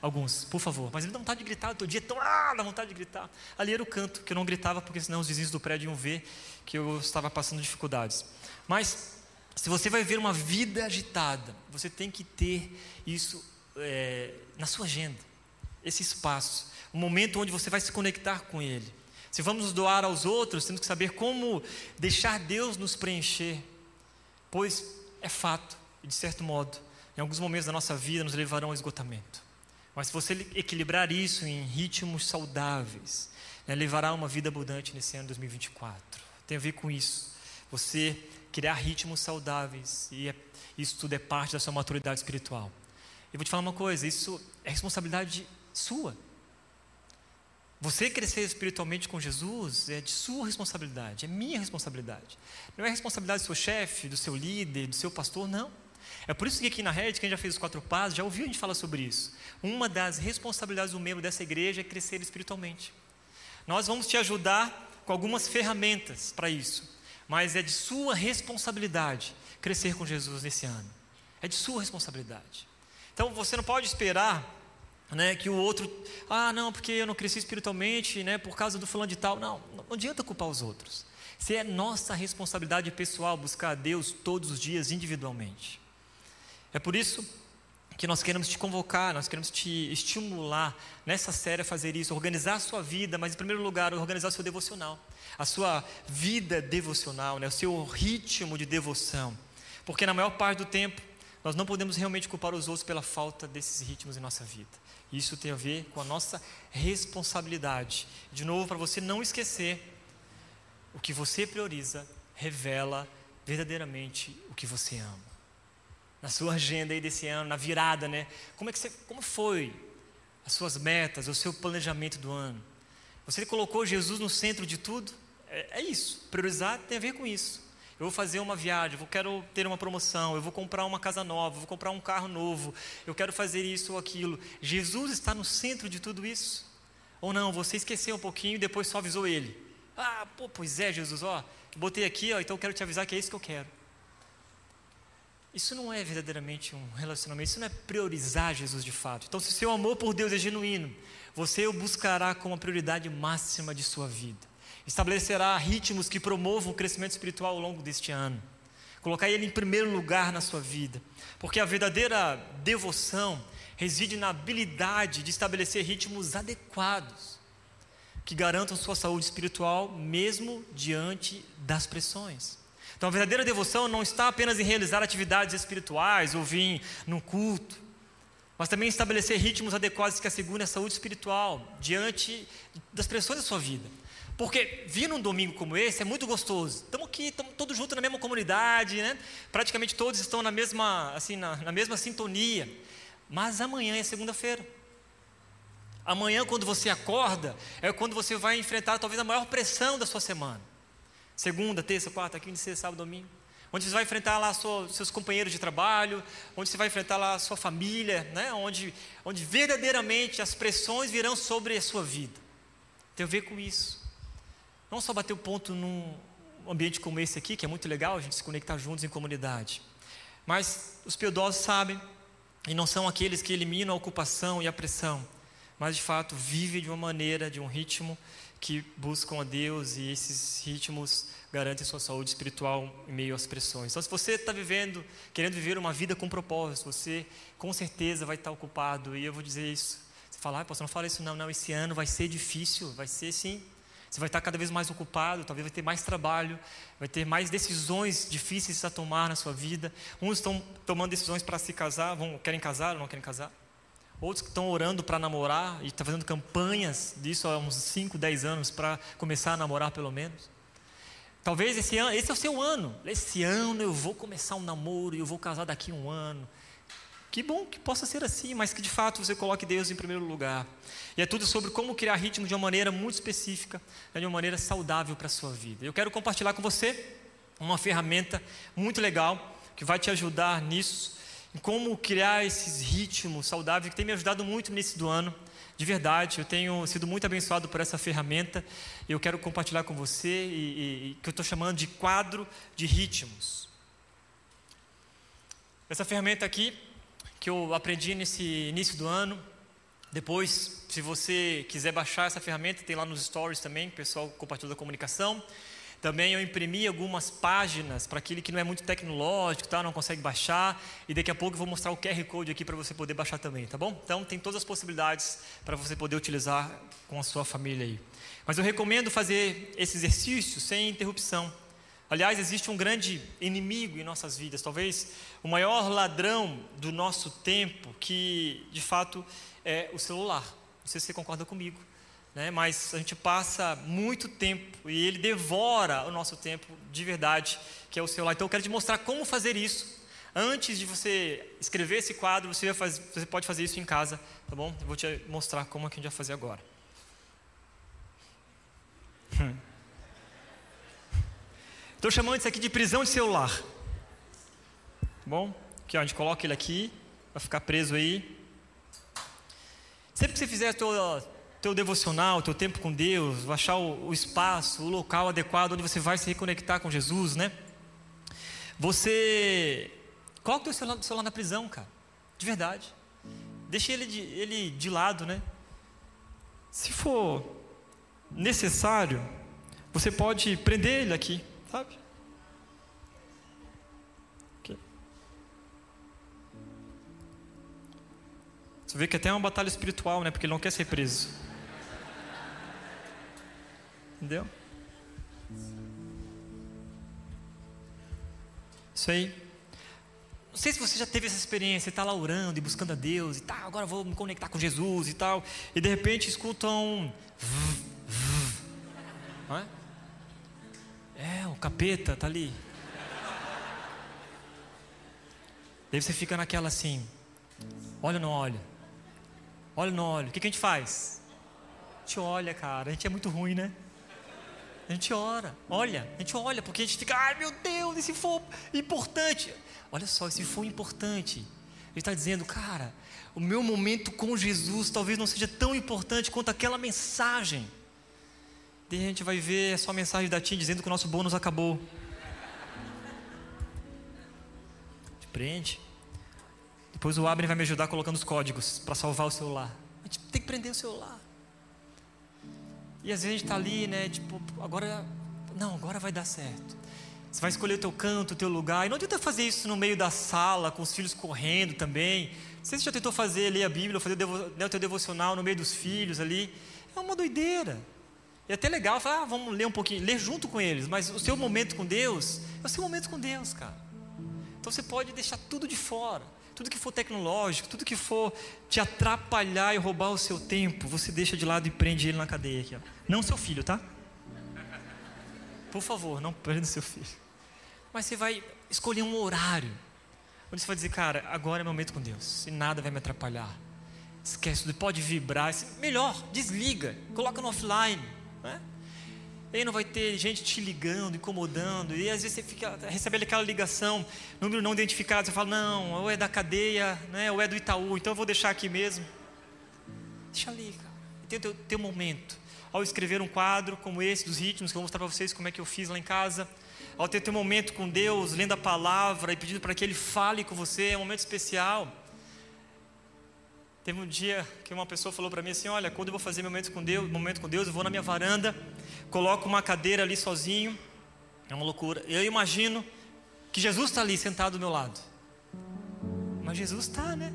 Speaker 1: Alguns, por favor. Mas ele dá vontade de gritar todo dia, tão, ah, dá vontade de gritar. Ali era o canto, que eu não gritava, porque senão os vizinhos do prédio iam ver que eu estava passando dificuldades. Mas, se você vai ver uma vida agitada, você tem que ter isso é, na sua agenda, esse espaço, um momento onde você vai se conectar com Ele. Se vamos nos doar aos outros, temos que saber como deixar Deus nos preencher, pois é fato, de certo modo, em alguns momentos da nossa vida nos levarão ao esgotamento. Mas se você equilibrar isso em ritmos saudáveis, né, levará uma vida abundante nesse ano 2024. Tem a ver com isso. Você criar ritmos saudáveis, e é, isso tudo é parte da sua maturidade espiritual. Eu vou te falar uma coisa: isso é responsabilidade sua. Você crescer espiritualmente com Jesus é de sua responsabilidade, é minha responsabilidade. Não é responsabilidade do seu chefe, do seu líder, do seu pastor, não. É por isso que aqui na rede, quem já fez os quatro passos, já ouviu a gente falar sobre isso. Uma das responsabilidades do membro dessa igreja é crescer espiritualmente. Nós vamos te ajudar com algumas ferramentas para isso, mas é de sua responsabilidade crescer com Jesus nesse ano. É de sua responsabilidade. Então você não pode esperar né, que o outro, ah, não, porque eu não cresci espiritualmente, né, por causa do fulano de tal. Não, não adianta culpar os outros. Se é nossa responsabilidade pessoal buscar a Deus todos os dias individualmente. É por isso que nós queremos te convocar, nós queremos te estimular nessa série a fazer isso, organizar a sua vida, mas em primeiro lugar, organizar o seu devocional, a sua vida devocional, né, o seu ritmo de devoção. Porque na maior parte do tempo, nós não podemos realmente culpar os outros pela falta desses ritmos em nossa vida. Isso tem a ver com a nossa responsabilidade. De novo, para você não esquecer, o que você prioriza revela verdadeiramente o que você ama na sua agenda aí desse ano, na virada, né? Como é que você, como foi as suas metas, o seu planejamento do ano? Você colocou Jesus no centro de tudo? É, é isso. Priorizar tem a ver com isso. Eu vou fazer uma viagem, eu quero ter uma promoção, eu vou comprar uma casa nova, eu vou comprar um carro novo, eu quero fazer isso ou aquilo. Jesus está no centro de tudo isso? Ou não, você esqueceu um pouquinho e depois só avisou ele. Ah, pô, pois é, Jesus, ó, botei aqui, ó, então eu quero te avisar que é isso que eu quero. Isso não é verdadeiramente um relacionamento, isso não é priorizar Jesus de fato. Então, se o seu amor por Deus é genuíno, você o buscará como a prioridade máxima de sua vida. Estabelecerá ritmos que promovam o crescimento espiritual ao longo deste ano. Colocar ele em primeiro lugar na sua vida. Porque a verdadeira devoção reside na habilidade de estabelecer ritmos adequados que garantam sua saúde espiritual mesmo diante das pressões. Então, a verdadeira devoção não está apenas em realizar atividades espirituais ou vir num culto, mas também estabelecer ritmos adequados que assegurem a saúde espiritual diante das pressões da sua vida. Porque vir num domingo como esse é muito gostoso. Estamos aqui, estamos todos juntos na mesma comunidade, né? praticamente todos estão na mesma, assim, na, na mesma sintonia. Mas amanhã é segunda-feira. Amanhã, quando você acorda, é quando você vai enfrentar talvez a maior pressão da sua semana. Segunda, terça, quarta, quinta, sexta, sábado, domingo. Onde você vai enfrentar lá sua, seus companheiros de trabalho, onde você vai enfrentar lá a sua família, né? onde, onde verdadeiramente as pressões virão sobre a sua vida. Tem a ver com isso. Não só bater o ponto num ambiente como esse aqui, que é muito legal a gente se conectar juntos em comunidade. Mas os piedosos sabem, e não são aqueles que eliminam a ocupação e a pressão, mas de fato vivem de uma maneira, de um ritmo que buscam a Deus e esses ritmos garantem sua saúde espiritual em meio às pressões. Então, se você está vivendo, querendo viver uma vida com propósito, você com certeza vai estar ocupado. E eu vou dizer isso. Você fala, ah, pastor, não fala isso não, não. Esse ano vai ser difícil, vai ser sim. Você vai estar cada vez mais ocupado, talvez vai ter mais trabalho, vai ter mais decisões difíceis a tomar na sua vida. Uns estão tomando decisões para se casar, vão, querem casar ou não querem casar. Outros que estão orando para namorar e estão tá fazendo campanhas disso há uns 5, 10 anos para começar a namorar pelo menos. Talvez esse ano, esse é o seu ano. Esse ano eu vou começar um namoro e eu vou casar daqui a um ano. Que bom que possa ser assim, mas que de fato você coloque Deus em primeiro lugar. E é tudo sobre como criar ritmo de uma maneira muito específica, né, de uma maneira saudável para a sua vida. Eu quero compartilhar com você uma ferramenta muito legal que vai te ajudar nisso, em como criar esses ritmos saudáveis, que tem me ajudado muito nesse do ano. De verdade, eu tenho sido muito abençoado por essa ferramenta eu quero compartilhar com você e, e que eu estou chamando de quadro de ritmos. Essa ferramenta aqui, que eu aprendi nesse início do ano, depois, se você quiser baixar essa ferramenta, tem lá nos stories também, o pessoal compartilha da comunicação. Também eu imprimi algumas páginas para aquele que não é muito tecnológico, tá? não consegue baixar. E daqui a pouco eu vou mostrar o QR Code aqui para você poder baixar também, tá bom? Então tem todas as possibilidades para você poder utilizar com a sua família aí. Mas eu recomendo fazer esse exercício sem interrupção. Aliás, existe um grande inimigo em nossas vidas, talvez o maior ladrão do nosso tempo, que de fato é o celular. Não sei se você concorda comigo né? mas a gente passa muito tempo e ele devora o nosso tempo de verdade, que é o celular. Então eu quero te mostrar como fazer isso. Antes de você escrever esse quadro, você, você pode fazer isso em casa, tá bom? Eu vou te mostrar como é que a gente vai fazer agora. (laughs) Estou chamando isso aqui de prisão de celular. Tá bom? Aqui, ó, a gente coloca ele aqui, vai ficar preso aí. Sempre que você fizer a tua teu devocional, teu tempo com Deus, achar o, o, espaço, o local adequado onde você vai se reconectar com Jesus, né? Você coloca o teu celular, celular na prisão, cara, de verdade. Deixa ele de, ele de lado, né? Se for necessário, você pode prender ele aqui, sabe? Você vê que até é uma batalha espiritual, né? Porque ele não quer ser preso. Entendeu? Isso aí. Não sei se você já teve essa experiência, está lá orando e buscando a Deus e tal, agora vou me conectar com Jesus e tal, e de repente escutam um. É? é, o capeta está ali. Daí você fica naquela assim, olha ou não olha? Olha ou não olha? O que, que a gente faz? A gente olha, cara, a gente é muito ruim, né? A gente ora, olha, a gente olha, porque a gente fica, ai meu Deus, e se for importante? Olha só, se for importante, ele está dizendo, cara, o meu momento com Jesus talvez não seja tão importante quanto aquela mensagem. Daí a gente vai ver a sua mensagem da Tim dizendo que o nosso bônus acabou. Prende. Depois o Abner vai me ajudar colocando os códigos para salvar o celular. A gente tem que prender o celular. E às vezes a gente está ali, né? Tipo, agora, não, agora vai dar certo. Você vai escolher o teu canto, o teu lugar. E não adianta fazer isso no meio da sala, com os filhos correndo também. Não sei se você já tentou fazer, ler a Bíblia, fazer né, o teu devocional no meio dos filhos ali. É uma doideira. É até legal falar, ah, vamos ler um pouquinho, ler junto com eles. Mas o seu momento com Deus é o seu momento com Deus, cara. Então você pode deixar tudo de fora tudo que for tecnológico, tudo que for te atrapalhar e roubar o seu tempo, você deixa de lado e prende ele na cadeia aqui. Ó. Não seu filho, tá? Por favor, não prenda seu filho. Mas você vai escolher um horário onde você vai dizer, cara, agora é meu momento com Deus e nada vai me atrapalhar. Esquece pode vibrar. Melhor, desliga, coloca no offline. Né? E aí não vai ter gente te ligando, incomodando. E às vezes você fica, recebe aquela ligação, número não identificado, você fala, não, ou é da cadeia, né, ou é do Itaú, então eu vou deixar aqui mesmo. Deixa ali, cara. Tem o teu, teu momento. Ao escrever um quadro como esse, dos ritmos, que eu vou mostrar para vocês como é que eu fiz lá em casa. Ao ter teu momento com Deus, lendo a palavra e pedindo para que Ele fale com você, é um momento especial. Teve um dia que uma pessoa falou para mim assim: Olha, quando eu vou fazer meu momento com Deus, momento com Deus, eu vou na minha varanda, coloco uma cadeira ali sozinho. É uma loucura. Eu imagino que Jesus está ali sentado do meu lado. Mas Jesus está, né?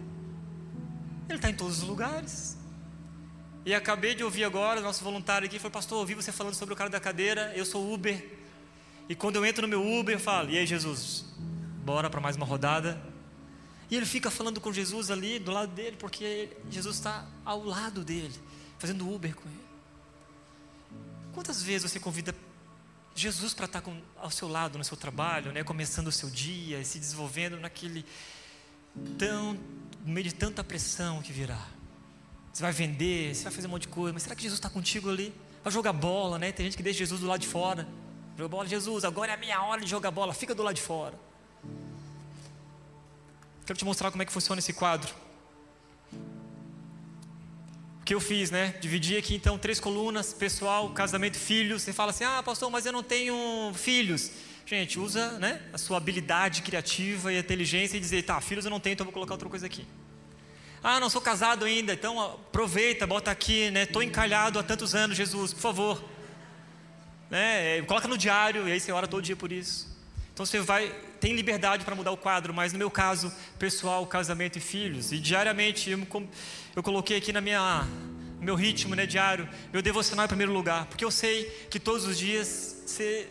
Speaker 1: Ele está em todos os lugares. E acabei de ouvir agora, nosso voluntário aqui foi, pastor, ouvi você falando sobre o cara da cadeira, eu sou Uber. E quando eu entro no meu Uber, eu falo, e aí Jesus, bora para mais uma rodada? E ele fica falando com Jesus ali do lado dele, porque Jesus está ao lado dele, fazendo Uber com ele. Quantas vezes você convida Jesus para estar com, ao seu lado no seu trabalho, né, começando o seu dia, se desenvolvendo naquele tão no meio de tanta pressão que virá. Você vai vender, você vai fazer um monte de coisa, mas será que Jesus está contigo ali? Vai jogar bola, né? Tem gente que deixa Jesus do lado de fora. Joga bola, Jesus, agora é a minha hora de jogar bola, fica do lado de fora. Quero te mostrar como é que funciona esse quadro. O que eu fiz, né? Dividi aqui então três colunas: pessoal, casamento, filhos. Você fala assim: ah, pastor, mas eu não tenho filhos. Gente, usa né, a sua habilidade criativa e inteligência e dizer: tá, filhos eu não tenho, então vou colocar outra coisa aqui. Ah, não sou casado ainda, então aproveita, bota aqui, né? Estou encalhado há tantos anos, Jesus, por favor. Né? Coloca no diário e aí você ora todo dia por isso. Então você vai, tem liberdade para mudar o quadro, mas no meu caso, pessoal, casamento e filhos. E diariamente eu, eu coloquei aqui na minha meu ritmo né, diário, meu devocional em primeiro lugar, porque eu sei que todos os dias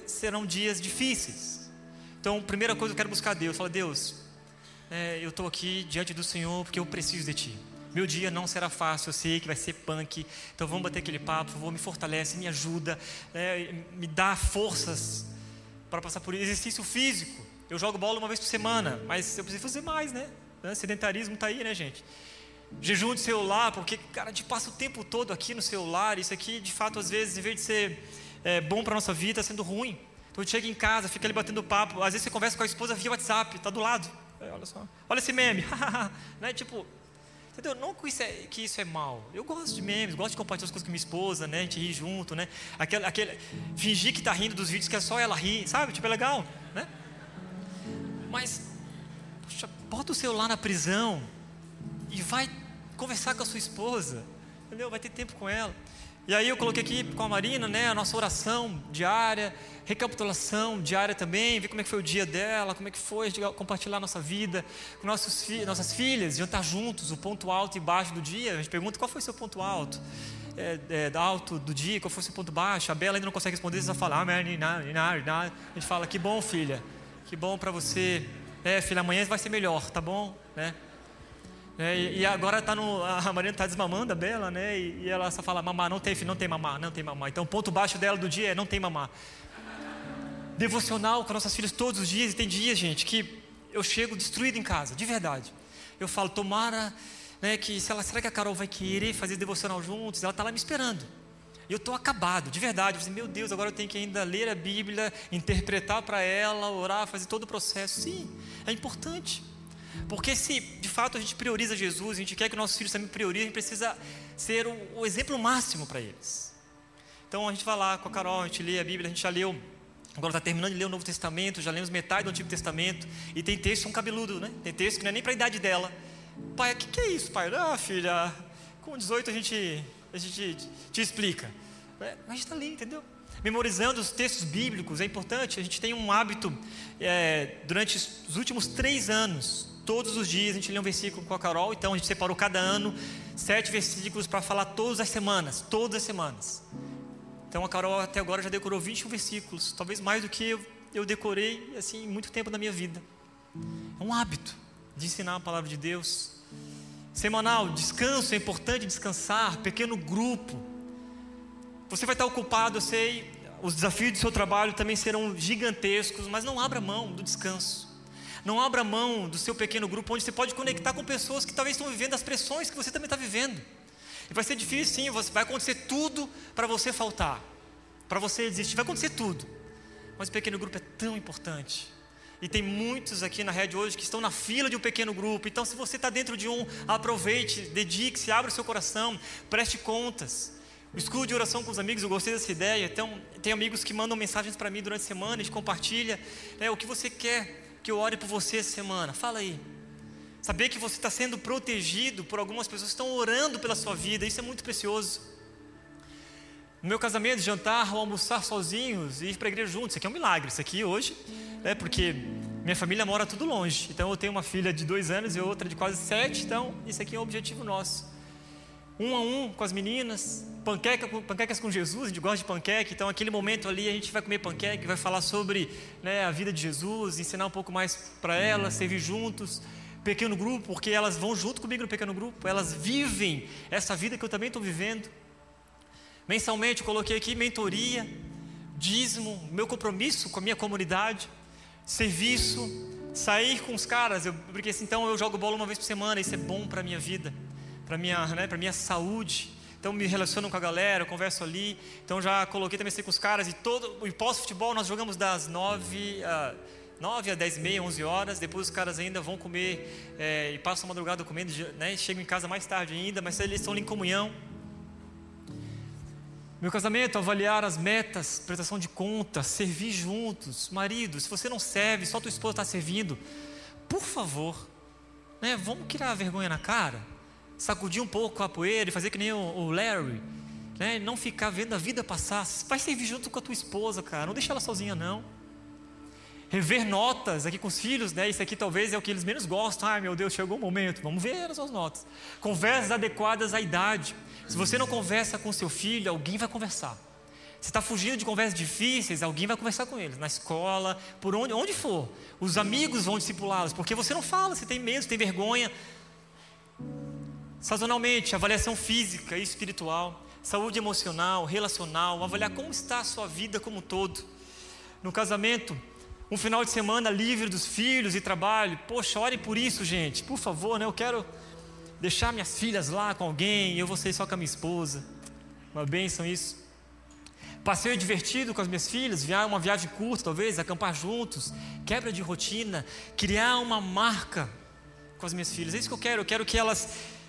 Speaker 1: serão dias difíceis. Então, primeira coisa eu quero buscar Deus, fala Deus, é, eu estou aqui diante do Senhor porque eu preciso de Ti. Meu dia não será fácil, eu sei que vai ser punk. Então vamos bater aquele papo, por favor, me fortalece, me ajuda, é, me dá forças para passar por exercício físico. Eu jogo bola uma vez por semana, mas eu preciso fazer mais, né? Sedentarismo está aí, né, gente? Jejum de celular, porque, cara, a gente passa o tempo todo aqui no celular. Isso aqui, de fato, às vezes, em vez de ser é, bom para nossa vida, está sendo ruim. Então, chega em casa, fica ali batendo papo. Às vezes, você conversa com a esposa via WhatsApp, está do lado. É, olha só. Olha esse meme. (laughs) né? Tipo, entendeu? Não que isso, é, que isso é mal. Eu gosto de memes, gosto de compartilhar as coisas com minha esposa, né? A gente ri junto, né? Aquele, aquele, fingir que está rindo dos vídeos que é só ela rir, sabe? Tipo, é legal, né? Mas, poxa, bota o celular na prisão e vai conversar com a sua esposa, entendeu? Vai ter tempo com ela. E aí eu coloquei aqui com a Marina, né, a nossa oração diária, recapitulação diária também, ver como é que foi o dia dela, como é que foi, compartilhar nossa vida com nossos fi nossas filhas, jantar juntos, o ponto alto e baixo do dia. A gente pergunta qual foi o seu ponto alto, é, é, alto do dia, qual foi o seu ponto baixo. A Bela ainda não consegue responder, você só fala, ah, a gente fala, que bom filha, que bom para você, é filha, amanhã vai ser melhor, tá bom, né? É, e, e, agora tá no, a Marina está desmamando a Bela, né? E, e, ela só fala mamar, não tem, não tem mamar, não tem mamar. Então o ponto baixo dela do dia é não tem mamar. Devocional com nossas filhas todos os dias. E tem dias, gente, que eu chego destruído em casa, de verdade. Eu falo, tomara, né? Que se ela, será que a Carol vai querer fazer devocional juntos? Ela está lá me esperando. Eu estou acabado, de verdade. Eu falei, meu Deus, agora eu tenho que ainda ler a Bíblia, interpretar para ela, orar, fazer todo o processo. Sim, é importante. Porque se de fato a gente prioriza Jesus, a gente quer que nossos filhos também priorizem, a gente precisa ser o, o exemplo máximo para eles. Então a gente vai lá com a Carol, a gente lê a Bíblia, a gente já leu Agora está terminando de ler o Novo Testamento, já lemos metade do Antigo Testamento, e tem texto um cabeludo, né? Tem texto que não é nem para a idade dela. Pai, o que, que, é isso, pai? Ah, filha, com 18 a gente, a gente te explica. É, a gente está ali, entendeu? Memorizando os textos bíblicos é importante. A gente tem um hábito é, durante os últimos três anos Todos os dias a gente lê um versículo com a Carol, então a gente separou cada ano sete versículos para falar todas as semanas, todas as semanas. Então a Carol até agora já decorou 21 versículos, talvez mais do que eu, eu decorei assim muito tempo da minha vida. É um hábito de ensinar a palavra de Deus. Semanal, descanso, é importante descansar, pequeno grupo. Você vai estar ocupado, eu sei, os desafios do seu trabalho também serão gigantescos, mas não abra mão do descanso. Não abra mão do seu pequeno grupo, onde você pode conectar com pessoas que talvez estão vivendo as pressões que você também está vivendo. E vai ser difícil, sim, vai acontecer tudo para você faltar, para você desistir, vai acontecer tudo. Mas o pequeno grupo é tão importante. E tem muitos aqui na rede hoje que estão na fila de um pequeno grupo. Então, se você está dentro de um, aproveite, dedique-se, abra o seu coração, preste contas. Escudo de oração com os amigos, eu gostei dessa ideia. Então, tem amigos que mandam mensagens para mim durante a semana, a gente compartilha né, o que você quer que eu ore por você essa semana? Fala aí. Saber que você está sendo protegido por algumas pessoas que estão orando pela sua vida, isso é muito precioso. No meu casamento, jantar ou almoçar sozinhos e ir para a igreja juntos, isso aqui é um milagre. Isso aqui hoje, né, porque minha família mora tudo longe. Então eu tenho uma filha de dois anos e outra de quase sete. Então isso aqui é um objetivo nosso. Um a um com as meninas, panqueca, panquecas com Jesus, a gente gosta de panqueca, então aquele momento ali a gente vai comer panqueca, vai falar sobre né, a vida de Jesus, ensinar um pouco mais para elas, servir juntos, pequeno grupo, porque elas vão junto comigo no pequeno grupo, elas vivem essa vida que eu também estou vivendo. Mensalmente eu coloquei aqui mentoria, dízimo, meu compromisso com a minha comunidade, serviço, sair com os caras, eu, porque assim, então eu jogo bola uma vez por semana, isso é bom para a minha vida, para minha, né, minha saúde Então me relaciono com a galera, converso ali. Então já coloquei também com os caras e todo e pós-futebol nós jogamos das nove a 9 a 10 e meia, 11 horas. Depois os caras ainda vão comer é, e passam a madrugada comendo, né? Chegam em casa mais tarde ainda, mas eles estão em comunhão. Meu casamento, avaliar as metas, prestação de contas, servir juntos. Marido, se você não serve, só tua esposa está servindo, por favor, né, vamos tirar a vergonha na cara, sacudir um pouco a poeira e fazer que nem o, Larry, né, não ficar vendo a vida passar. Vai servir junto com a tua esposa, cara, não deixa ela sozinha não. Rever notas aqui com os filhos, né? Isso aqui talvez é o que eles menos gostam. Ai meu Deus, chegou o momento, vamos ver as suas notas. Conversas adequadas à idade. Se você não conversa com seu filho, alguém vai conversar. Você está fugindo de conversas difíceis, alguém vai conversar com eles, na escola, por onde, onde for. Os amigos vão discipulá-los, porque você não fala, você tem medo, você tem vergonha. Sazonalmente, avaliação física e espiritual, saúde emocional, relacional, avaliar como está a sua vida como um todo. No casamento, um final de semana livre dos filhos e trabalho. Poxa, ore por isso, gente, por favor, né? Eu quero deixar minhas filhas lá com alguém, eu vou ser só com a minha esposa. Uma bênção isso. Passeio divertido com as minhas filhas, uma viagem curta talvez, acampar juntos, quebra de rotina, criar uma marca com as minhas filhas. É isso que eu quero, eu quero que elas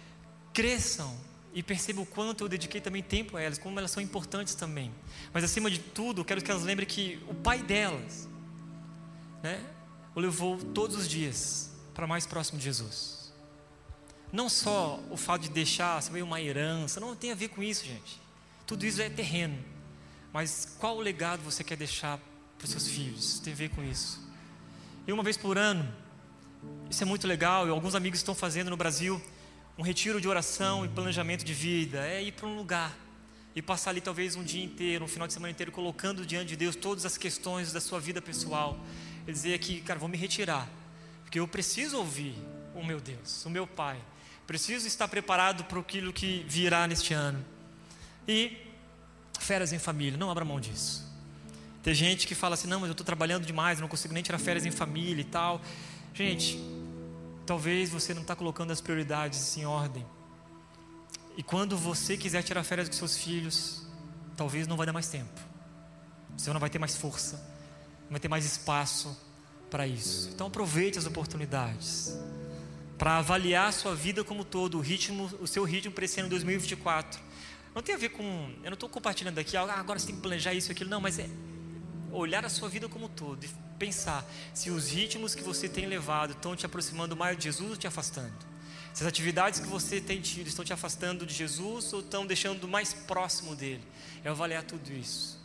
Speaker 1: cresçam e percebam o quanto eu dediquei também tempo a elas, como elas são importantes também. Mas acima de tudo, quero que elas lembrem que o pai delas, né, o levou todos os dias para mais próximo de Jesus. Não só o fato de deixar sabe, uma herança, não tem a ver com isso, gente. Tudo isso é terreno. Mas qual o legado você quer deixar para os seus filhos? Tem a ver com isso. E uma vez por ano, isso é muito legal, e alguns amigos estão fazendo no Brasil um retiro de oração e planejamento de vida. É ir para um lugar e passar ali talvez um dia inteiro, um final de semana inteiro, colocando diante de Deus todas as questões da sua vida pessoal. E dizer aqui, cara, vou me retirar, porque eu preciso ouvir o meu Deus, o meu Pai. Preciso estar preparado para aquilo que virá neste ano. E férias em família, não abra mão disso. Tem gente que fala assim: não, mas eu estou trabalhando demais, não consigo nem tirar férias em família e tal. Gente, talvez você não está colocando as prioridades em ordem. E quando você quiser tirar férias com seus filhos, talvez não vai dar mais tempo. Você não vai ter mais força, não vai ter mais espaço para isso. Então aproveite as oportunidades para avaliar a sua vida como todo, o ritmo, o seu ritmo para esse ano 2024. Não tem a ver com, eu não estou compartilhando aqui, ah, agora você tem que planejar isso, aquilo, não, mas é olhar a sua vida como todo pensar se os ritmos que você tem levado estão te aproximando mais de Jesus ou te afastando. Se as atividades que você tem tido estão te afastando de Jesus ou estão deixando mais próximo dele. É avaliar tudo isso.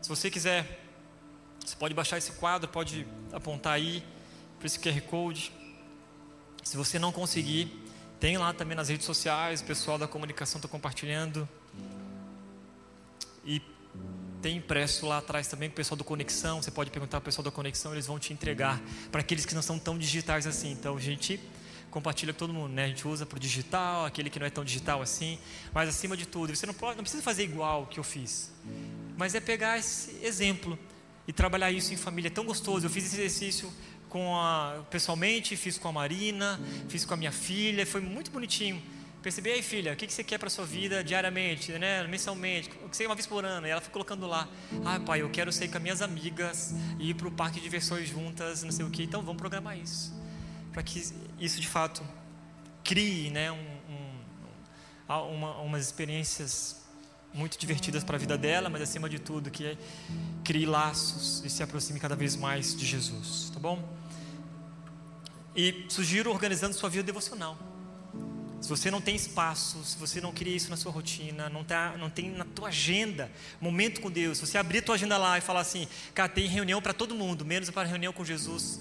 Speaker 1: Se você quiser, você pode baixar esse quadro, pode apontar aí para esse QR Code. Se você não conseguir, tem lá também nas redes sociais, o pessoal da comunicação está compartilhando. E tem impresso lá atrás também com o pessoal do Conexão. Você pode perguntar para o pessoal da Conexão, eles vão te entregar para aqueles que não são tão digitais assim. Então a gente compartilha com todo mundo, né? A gente usa para o digital, aquele que não é tão digital assim. Mas acima de tudo, você não, pode, não precisa fazer igual que eu fiz. Mas é pegar esse exemplo e trabalhar isso em família. É tão gostoso. Eu fiz esse exercício com a, pessoalmente, fiz com a Marina, fiz com a minha filha, foi muito bonitinho. Percebi aí, filha, o que você quer para sua vida diariamente, né, mensalmente, o que você uma vez por ano? E ela foi colocando lá, ah, pai, eu quero sair com as minhas amigas e ir para o parque de diversões juntas, não sei o que. Então vamos programar isso, para que isso de fato crie, né, um, um, uma, umas experiências muito divertidas para a vida dela, mas acima de tudo que crie laços e se aproxime cada vez mais de Jesus, tá bom? E sugiro organizando sua vida devocional. Se você não tem espaço, se você não cria isso na sua rotina, não, tá, não tem na tua agenda momento com Deus, se você abrir a tua agenda lá e falar assim, cara, tem reunião para todo mundo, menos para reunião com Jesus,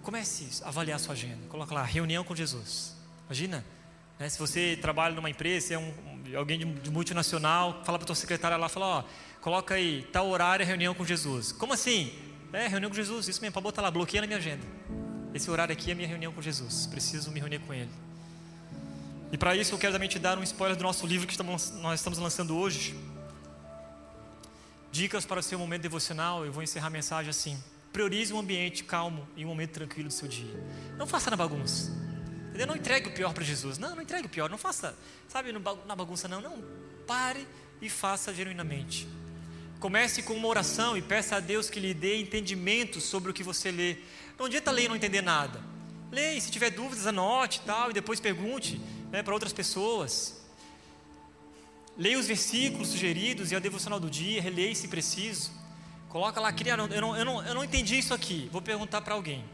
Speaker 1: comece a avaliar a sua agenda. Coloca lá, reunião com Jesus. Imagina, né, se você trabalha numa empresa, é um, alguém de, de multinacional, fala para tua secretária lá, fala, ó, coloca aí, tal horário, reunião com Jesus. Como assim? É, reunião com Jesus, isso mesmo, para botar lá, bloqueia na minha agenda. Esse horário aqui é minha reunião com Jesus. Preciso me reunir com Ele. E para isso eu quero também te dar um spoiler do nosso livro que estamos, nós estamos lançando hoje. Dicas para o seu momento devocional. Eu vou encerrar a mensagem assim. Priorize um ambiente calmo e um momento tranquilo do seu dia. Não faça na bagunça. Entendeu? Não entregue o pior para Jesus. Não, não entregue o pior. Não faça, sabe, na bagunça, não. Não. Pare e faça genuinamente. Comece com uma oração e peça a Deus que lhe dê entendimento sobre o que você lê. Não adianta ler e não entender nada. Leia, se tiver dúvidas, anote e tal, e depois pergunte né, para outras pessoas. Leia os versículos sugeridos e a devocional do dia, releia se preciso. Coloca lá, queria, eu, não, eu, não, eu não entendi isso aqui, vou perguntar para alguém.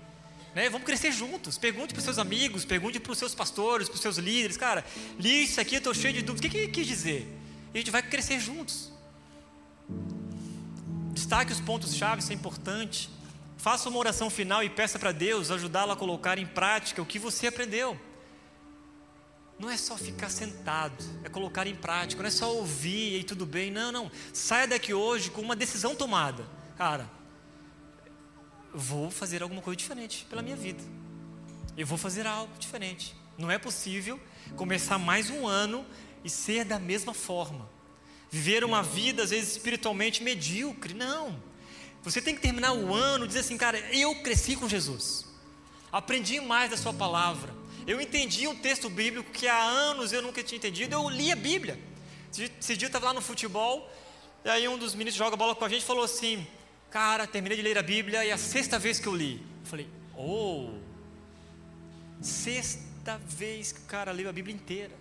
Speaker 1: Né? Vamos crescer juntos. Pergunte para os seus amigos, pergunte para os seus pastores, para os seus líderes. Cara, li isso aqui, estou cheio de dúvidas. O que, ele quis dizer? E a gente vai crescer juntos. Destaque os pontos-chave, isso é importante. Faça uma oração final e peça para Deus ajudá-lo a colocar em prática o que você aprendeu. Não é só ficar sentado, é colocar em prática, não é só ouvir e tudo bem. Não, não. Saia daqui hoje com uma decisão tomada. Cara, vou fazer alguma coisa diferente pela minha vida. Eu vou fazer algo diferente. Não é possível começar mais um ano e ser da mesma forma. Viver uma vida, às vezes, espiritualmente medíocre. Não. Você tem que terminar o ano e dizer assim, cara, eu cresci com Jesus. Aprendi mais da Sua palavra. Eu entendi um texto bíblico que há anos eu nunca tinha entendido. Eu li a Bíblia. Esse dia eu estava lá no futebol, e aí um dos meninos joga bola com a gente falou assim: Cara, terminei de ler a Bíblia e é a sexta vez que eu li. Eu falei: Oh, sexta vez que o cara leu a Bíblia inteira.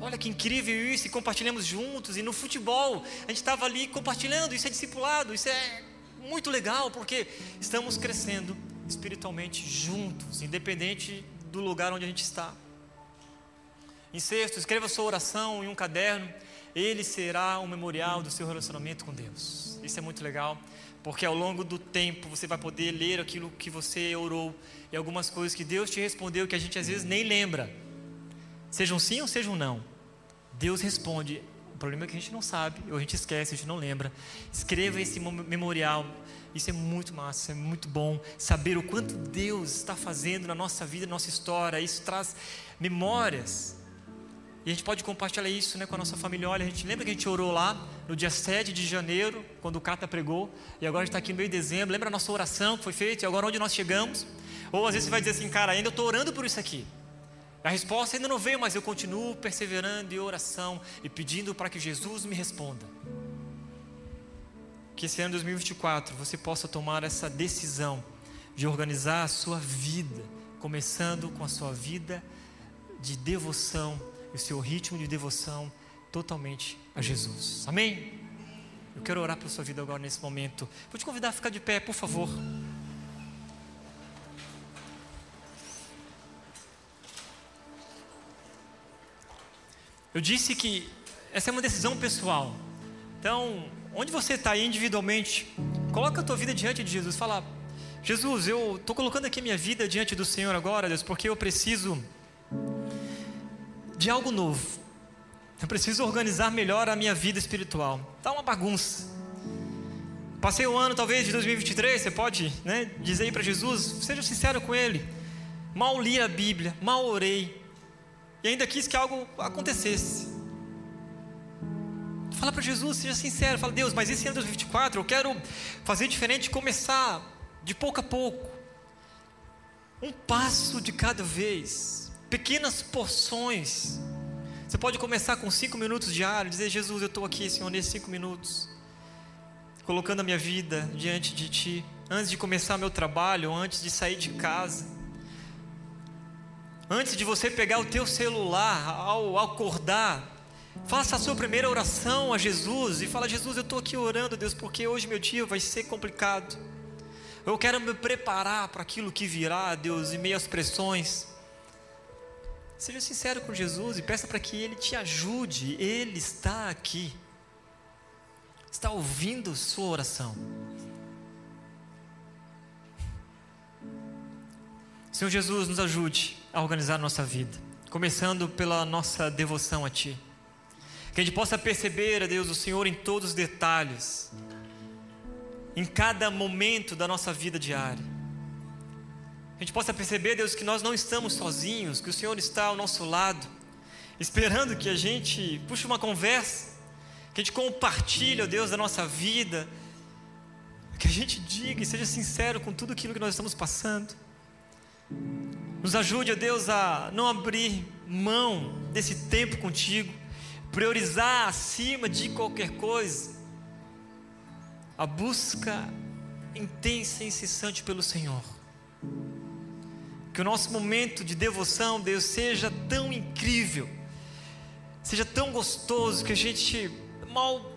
Speaker 1: Olha que incrível isso, e compartilhamos juntos. E no futebol, a gente estava ali compartilhando. Isso é discipulado, isso é muito legal, porque estamos crescendo espiritualmente juntos, independente do lugar onde a gente está. Em sexto, escreva sua oração em um caderno, ele será um memorial do seu relacionamento com Deus. Isso é muito legal, porque ao longo do tempo você vai poder ler aquilo que você orou e algumas coisas que Deus te respondeu que a gente às vezes nem lembra. Sejam sim ou sejam não. Deus responde. O problema é que a gente não sabe, ou a gente esquece, a gente não lembra. Escreva esse memorial isso é muito massa, é muito bom saber o quanto Deus está fazendo na nossa vida, na nossa história. Isso traz memórias. E a gente pode compartilhar isso né, com a nossa família. Olha, a gente lembra que a gente orou lá no dia 7 de janeiro, quando o Cata pregou, e agora a gente está aqui no meio de dezembro. Lembra a nossa oração que foi feita e agora onde nós chegamos? Ou às vezes você vai dizer assim, cara, ainda estou orando por isso aqui. A resposta ainda não veio, mas eu continuo perseverando em oração e pedindo para que Jesus me responda que esse ano 2024 você possa tomar essa decisão de organizar a sua vida, começando com a sua vida de devoção, o seu ritmo de devoção totalmente a Jesus. Amém? Eu quero orar pela sua vida agora nesse momento. Vou te convidar a ficar de pé, por favor. Eu disse que essa é uma decisão pessoal. Então, onde você está individualmente, coloca a tua vida diante de Jesus. Fala, Jesus, eu estou colocando aqui minha vida diante do Senhor agora, Deus, porque eu preciso de algo novo. Eu preciso organizar melhor a minha vida espiritual. Está uma bagunça. Passei o ano, talvez, de 2023, você pode né, dizer aí para Jesus, seja sincero com Ele. Mal li a Bíblia, mal orei, e ainda quis que algo acontecesse. Fala para Jesus, seja sincero, fala, Deus, mas esse ano de 2024 eu quero fazer diferente, começar de pouco a pouco. Um passo de cada vez, pequenas porções. Você pode começar com cinco minutos diários, dizer, Jesus, eu estou aqui, Senhor, nesses cinco minutos, colocando a minha vida diante de Ti, antes de começar meu trabalho, antes de sair de casa. Antes de você pegar o teu celular, ao acordar, Faça a sua primeira oração a Jesus e fala: Jesus, eu estou aqui orando, Deus, porque hoje meu dia vai ser complicado. Eu quero me preparar para aquilo que virá, Deus, em meio às pressões. Seja sincero com Jesus e peça para que Ele te ajude. Ele está aqui, está ouvindo sua oração. Senhor Jesus, nos ajude a organizar nossa vida, começando pela nossa devoção a Ti. Que a gente possa perceber, a Deus, o Senhor em todos os detalhes, em cada momento da nossa vida diária. A gente possa perceber, Deus, que nós não estamos sozinhos, que o Senhor está ao nosso lado, esperando que a gente puxe uma conversa, que a gente compartilhe, Deus, da nossa vida, que a gente diga e seja sincero com tudo aquilo que nós estamos passando. Nos ajude, ó Deus, a não abrir mão desse tempo contigo, priorizar acima de qualquer coisa a busca intensa e incessante pelo Senhor. Que o nosso momento de devoção, Deus, seja tão incrível, seja tão gostoso que a gente mal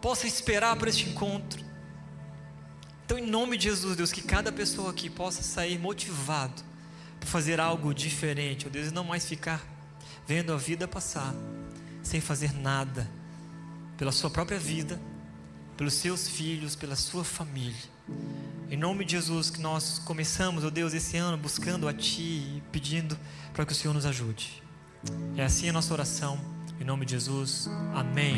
Speaker 1: possa esperar por este encontro. Então, em nome de Jesus, Deus, que cada pessoa aqui possa sair motivado para fazer algo diferente, ó Deus, e não mais ficar vendo a vida passar sem fazer nada pela sua própria vida pelos seus filhos, pela sua família. Em nome de Jesus, que nós começamos, ó oh Deus, esse ano buscando a Ti e pedindo para que o Senhor nos ajude. É assim a nossa oração. Em nome de Jesus. Amém.